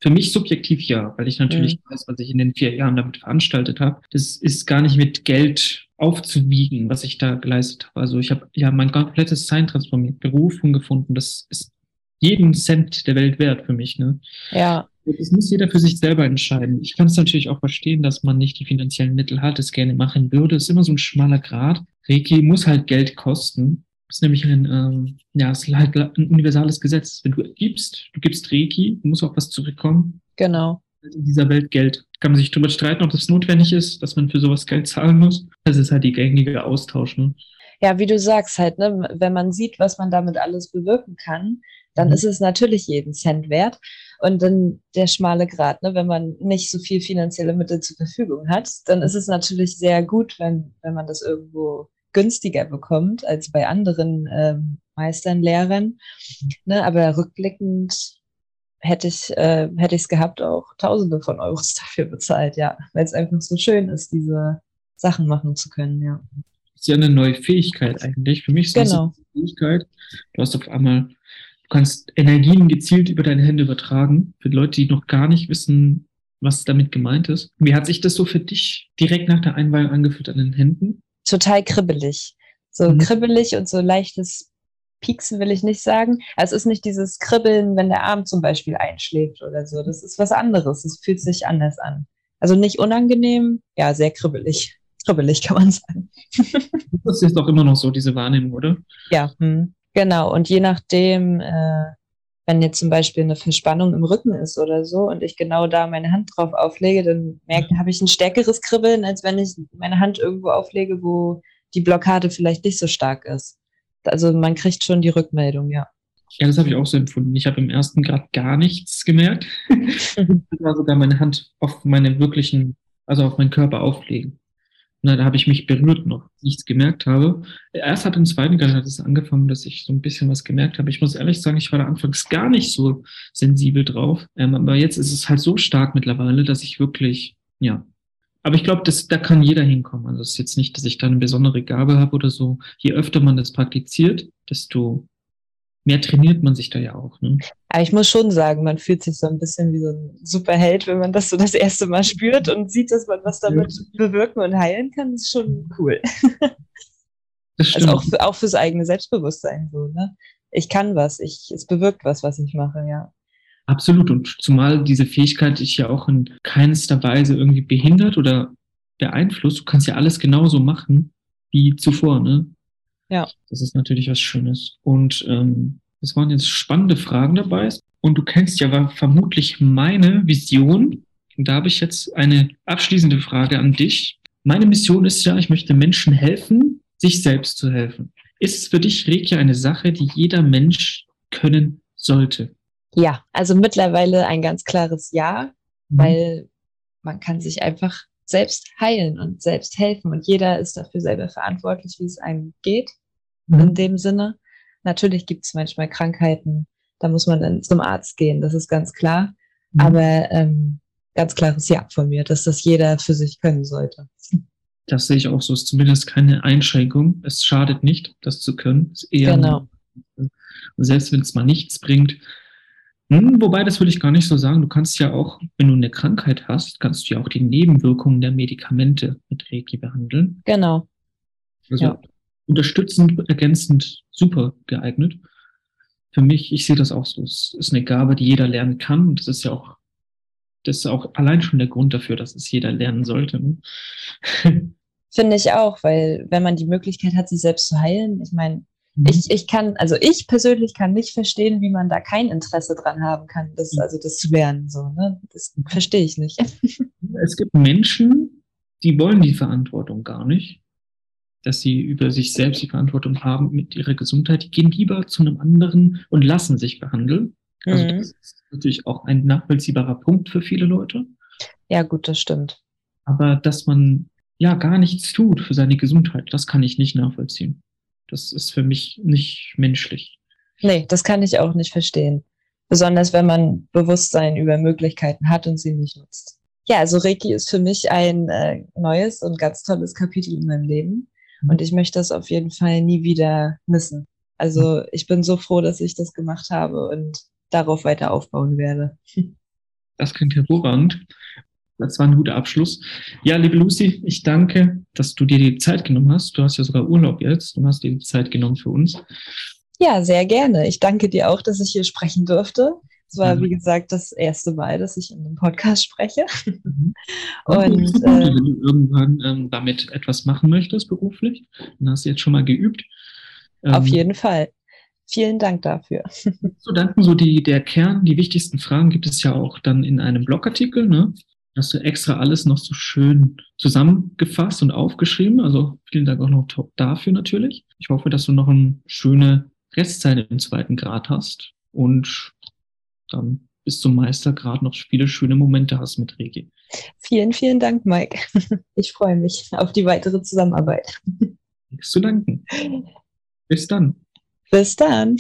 Für mich subjektiv ja, weil ich natürlich mhm. weiß, was ich in den vier Jahren damit veranstaltet habe. Das ist gar nicht mit Geld aufzuwiegen, was ich da geleistet habe. Also ich habe ja mein komplettes Sein transformiert, Berufung gefunden. Das ist jeden Cent der Welt wert für mich. Ne? Ja. Das muss jeder für sich selber entscheiden. Ich kann es natürlich auch verstehen, dass man nicht die finanziellen Mittel hat, es gerne machen würde. Es ist immer so ein schmaler Grad. Reiki muss halt Geld kosten. Das ist nämlich ein, ähm, ja, es ist halt ein universales Gesetz. Wenn du gibst, du gibst Reiki, du musst auch was zurückkommen. Genau. In dieser Welt Geld. Kann man sich darüber streiten, ob das notwendig ist, dass man für sowas Geld zahlen muss. Das ist halt die gängige Austausch. Ne? Ja, wie du sagst halt, ne, wenn man sieht, was man damit alles bewirken kann, dann mhm. ist es natürlich jeden Cent wert. Und dann der schmale Grad, ne? wenn man nicht so viel finanzielle Mittel zur Verfügung hat, dann ist es natürlich sehr gut, wenn, wenn man das irgendwo günstiger bekommt als bei anderen ähm, Meistern, Lehrern. Ne? Aber rückblickend hätte ich äh, hätte ich es gehabt, auch Tausende von Euros *laughs* dafür bezahlt, ja, weil es einfach so schön ist, diese Sachen machen zu können, ja. Das ist ja eine neue Fähigkeit eigentlich. Für mich ist das Genau. eine Fähigkeit. Du hast auf einmal, kannst Energien gezielt über deine Hände übertragen. Für Leute, die noch gar nicht wissen, was damit gemeint ist. Wie hat sich das so für dich direkt nach der Einweihung angefühlt an den Händen? Total kribbelig. So Mhm. kribbelig und so leichtes Pieksen will ich nicht sagen. Also es ist nicht dieses Kribbeln, wenn der Arm zum Beispiel einschläft oder so. Das ist was anderes. Es fühlt sich anders an. Also nicht unangenehm, ja, sehr kribbelig. Kribbelig kann man sagen. *laughs* Das ist doch immer noch so, diese Wahrnehmung, oder? Ja, hm. Genau. Und je nachdem, äh, wenn jetzt zum Beispiel eine Verspannung im Rücken ist oder so und ich genau da meine Hand drauf auflege, dann merke, habe ich ein stärkeres Kribbeln, als wenn ich meine Hand irgendwo auflege, wo die Blockade vielleicht nicht so stark ist. Also man kriegt schon die Rückmeldung, ja. Ja, das habe ich auch so empfunden. Ich habe im ersten Grad gar nichts gemerkt. *laughs* Ich war sogar meine Hand auf meine wirklichen, also auf meinen Körper auflegen. Na, da habe ich mich berührt noch, nichts gemerkt habe. Erst hat im zweiten Grad hat es angefangen, dass ich so ein bisschen was gemerkt habe. Ich muss ehrlich sagen, ich war da anfangs gar nicht so sensibel drauf. Ähm, aber jetzt ist es halt so stark mittlerweile, dass ich wirklich, ja. Aber ich glaube, da kann jeder hinkommen. Also es ist jetzt nicht, dass ich da eine besondere Gabe habe oder so. Je öfter man das praktiziert, desto mehr trainiert man sich da ja auch. Ne? Aber ich muss schon sagen, man fühlt sich so ein bisschen wie so ein Superheld, wenn man das so das erste Mal spürt und sieht, dass man was damit bewirken und heilen kann. Das ist schon cool. *laughs* Das stimmt. Also auch, für, auch fürs eigene Selbstbewusstsein so, ne? Ich kann was, ich, es bewirkt was, was ich mache, ja. Absolut. Und zumal diese Fähigkeit dich ja auch in keinster Weise irgendwie behindert oder beeinflusst. Du kannst ja alles genauso machen wie zuvor, ne? Ja. Das ist natürlich was Schönes. Und ähm, es waren jetzt spannende Fragen dabei. Und du kennst ja vermutlich meine Vision. Und da habe ich jetzt eine abschließende Frage an dich. Meine Mission ist ja, ich möchte Menschen helfen, sich selbst zu helfen. Ist es für dich, Rekia, eine Sache, die jeder Mensch können sollte? Ja, also mittlerweile ein ganz klares Ja, weil man kann sich einfach selbst heilen und selbst helfen und jeder ist dafür selber verantwortlich, wie es einem geht. Mhm. In dem Sinne. Natürlich gibt es manchmal Krankheiten, da muss man dann zum Arzt gehen, das ist ganz klar. Mhm. Aber ähm, ganz klares Ja von mir, dass das jeder für sich können sollte. Das sehe ich auch so. Ist zumindest keine Einschränkung. Es schadet nicht, das zu können. Ist eher Genau. Und selbst wenn es mal nichts bringt. Hm, wobei, das würde ich gar nicht so sagen. Du kannst ja auch, wenn du eine Krankheit hast, kannst du ja auch die Nebenwirkungen der Medikamente mit Reiki behandeln. Genau. Also Ja. Unterstützend, ergänzend, super geeignet. Für mich, ich sehe das auch so. Es ist eine Gabe, die jeder lernen kann. Und das ist ja auch, das ist auch allein schon der Grund dafür, dass es jeder lernen sollte. Ne? *laughs* Finde ich auch, weil wenn man die Möglichkeit hat, sich selbst zu heilen, ich meine, ich, ich kann, also ich persönlich kann nicht verstehen, wie man da kein Interesse dran haben kann, das, also das zu lernen. So, ne? Das verstehe ich nicht. Es gibt Menschen, die wollen die Verantwortung gar nicht, dass sie über sich selbst die Verantwortung haben mit ihrer Gesundheit. Die gehen lieber zu einem anderen und lassen sich behandeln. Also Mhm. das ist natürlich auch ein nachvollziehbarer Punkt für viele Leute. Ja, gut, das stimmt. Aber dass man ja gar nichts tut für seine Gesundheit, das kann ich nicht nachvollziehen. Das ist für mich nicht menschlich. Nee, das kann ich auch nicht verstehen. Besonders wenn man Bewusstsein über Möglichkeiten hat und sie nicht nutzt. Ja, also Reiki ist für mich ein äh, neues und ganz tolles Kapitel in meinem Leben. Und ich möchte das auf jeden Fall nie wieder missen. Also ich bin so froh, dass ich das gemacht habe und darauf weiter aufbauen werde. *laughs* Das klingt hervorragend. Das war ein guter Abschluss. Ja, liebe Lucy, ich danke, dass du dir die Zeit genommen hast. Du hast ja sogar Urlaub jetzt. Du hast dir die Zeit genommen für uns. Ja, sehr gerne. Ich danke dir auch, dass ich hier sprechen durfte. Es war, Mhm. wie gesagt, das erste Mal, dass ich in einem Podcast spreche. *laughs* Und Und äh, wenn du irgendwann ähm, damit etwas machen möchtest, beruflich, dann hast du jetzt schon mal geübt. auf Ähm, jeden Fall. Vielen Dank dafür. *laughs* Zu danken, so die, der Kern, die wichtigsten Fragen gibt es ja auch dann in einem Blogartikel, ne? Hast du extra alles noch so schön zusammengefasst und aufgeschrieben. Also vielen Dank auch noch dafür natürlich. Ich hoffe, dass du noch eine schöne Restzeit im zweiten Grad hast und dann bis zum Meistergrad noch viele schöne Momente hast mit Reiki. Vielen, vielen Dank, Mike. *laughs* Ich freue mich auf die weitere Zusammenarbeit. Nichts zu danken. *laughs* Bis dann. Bis dann.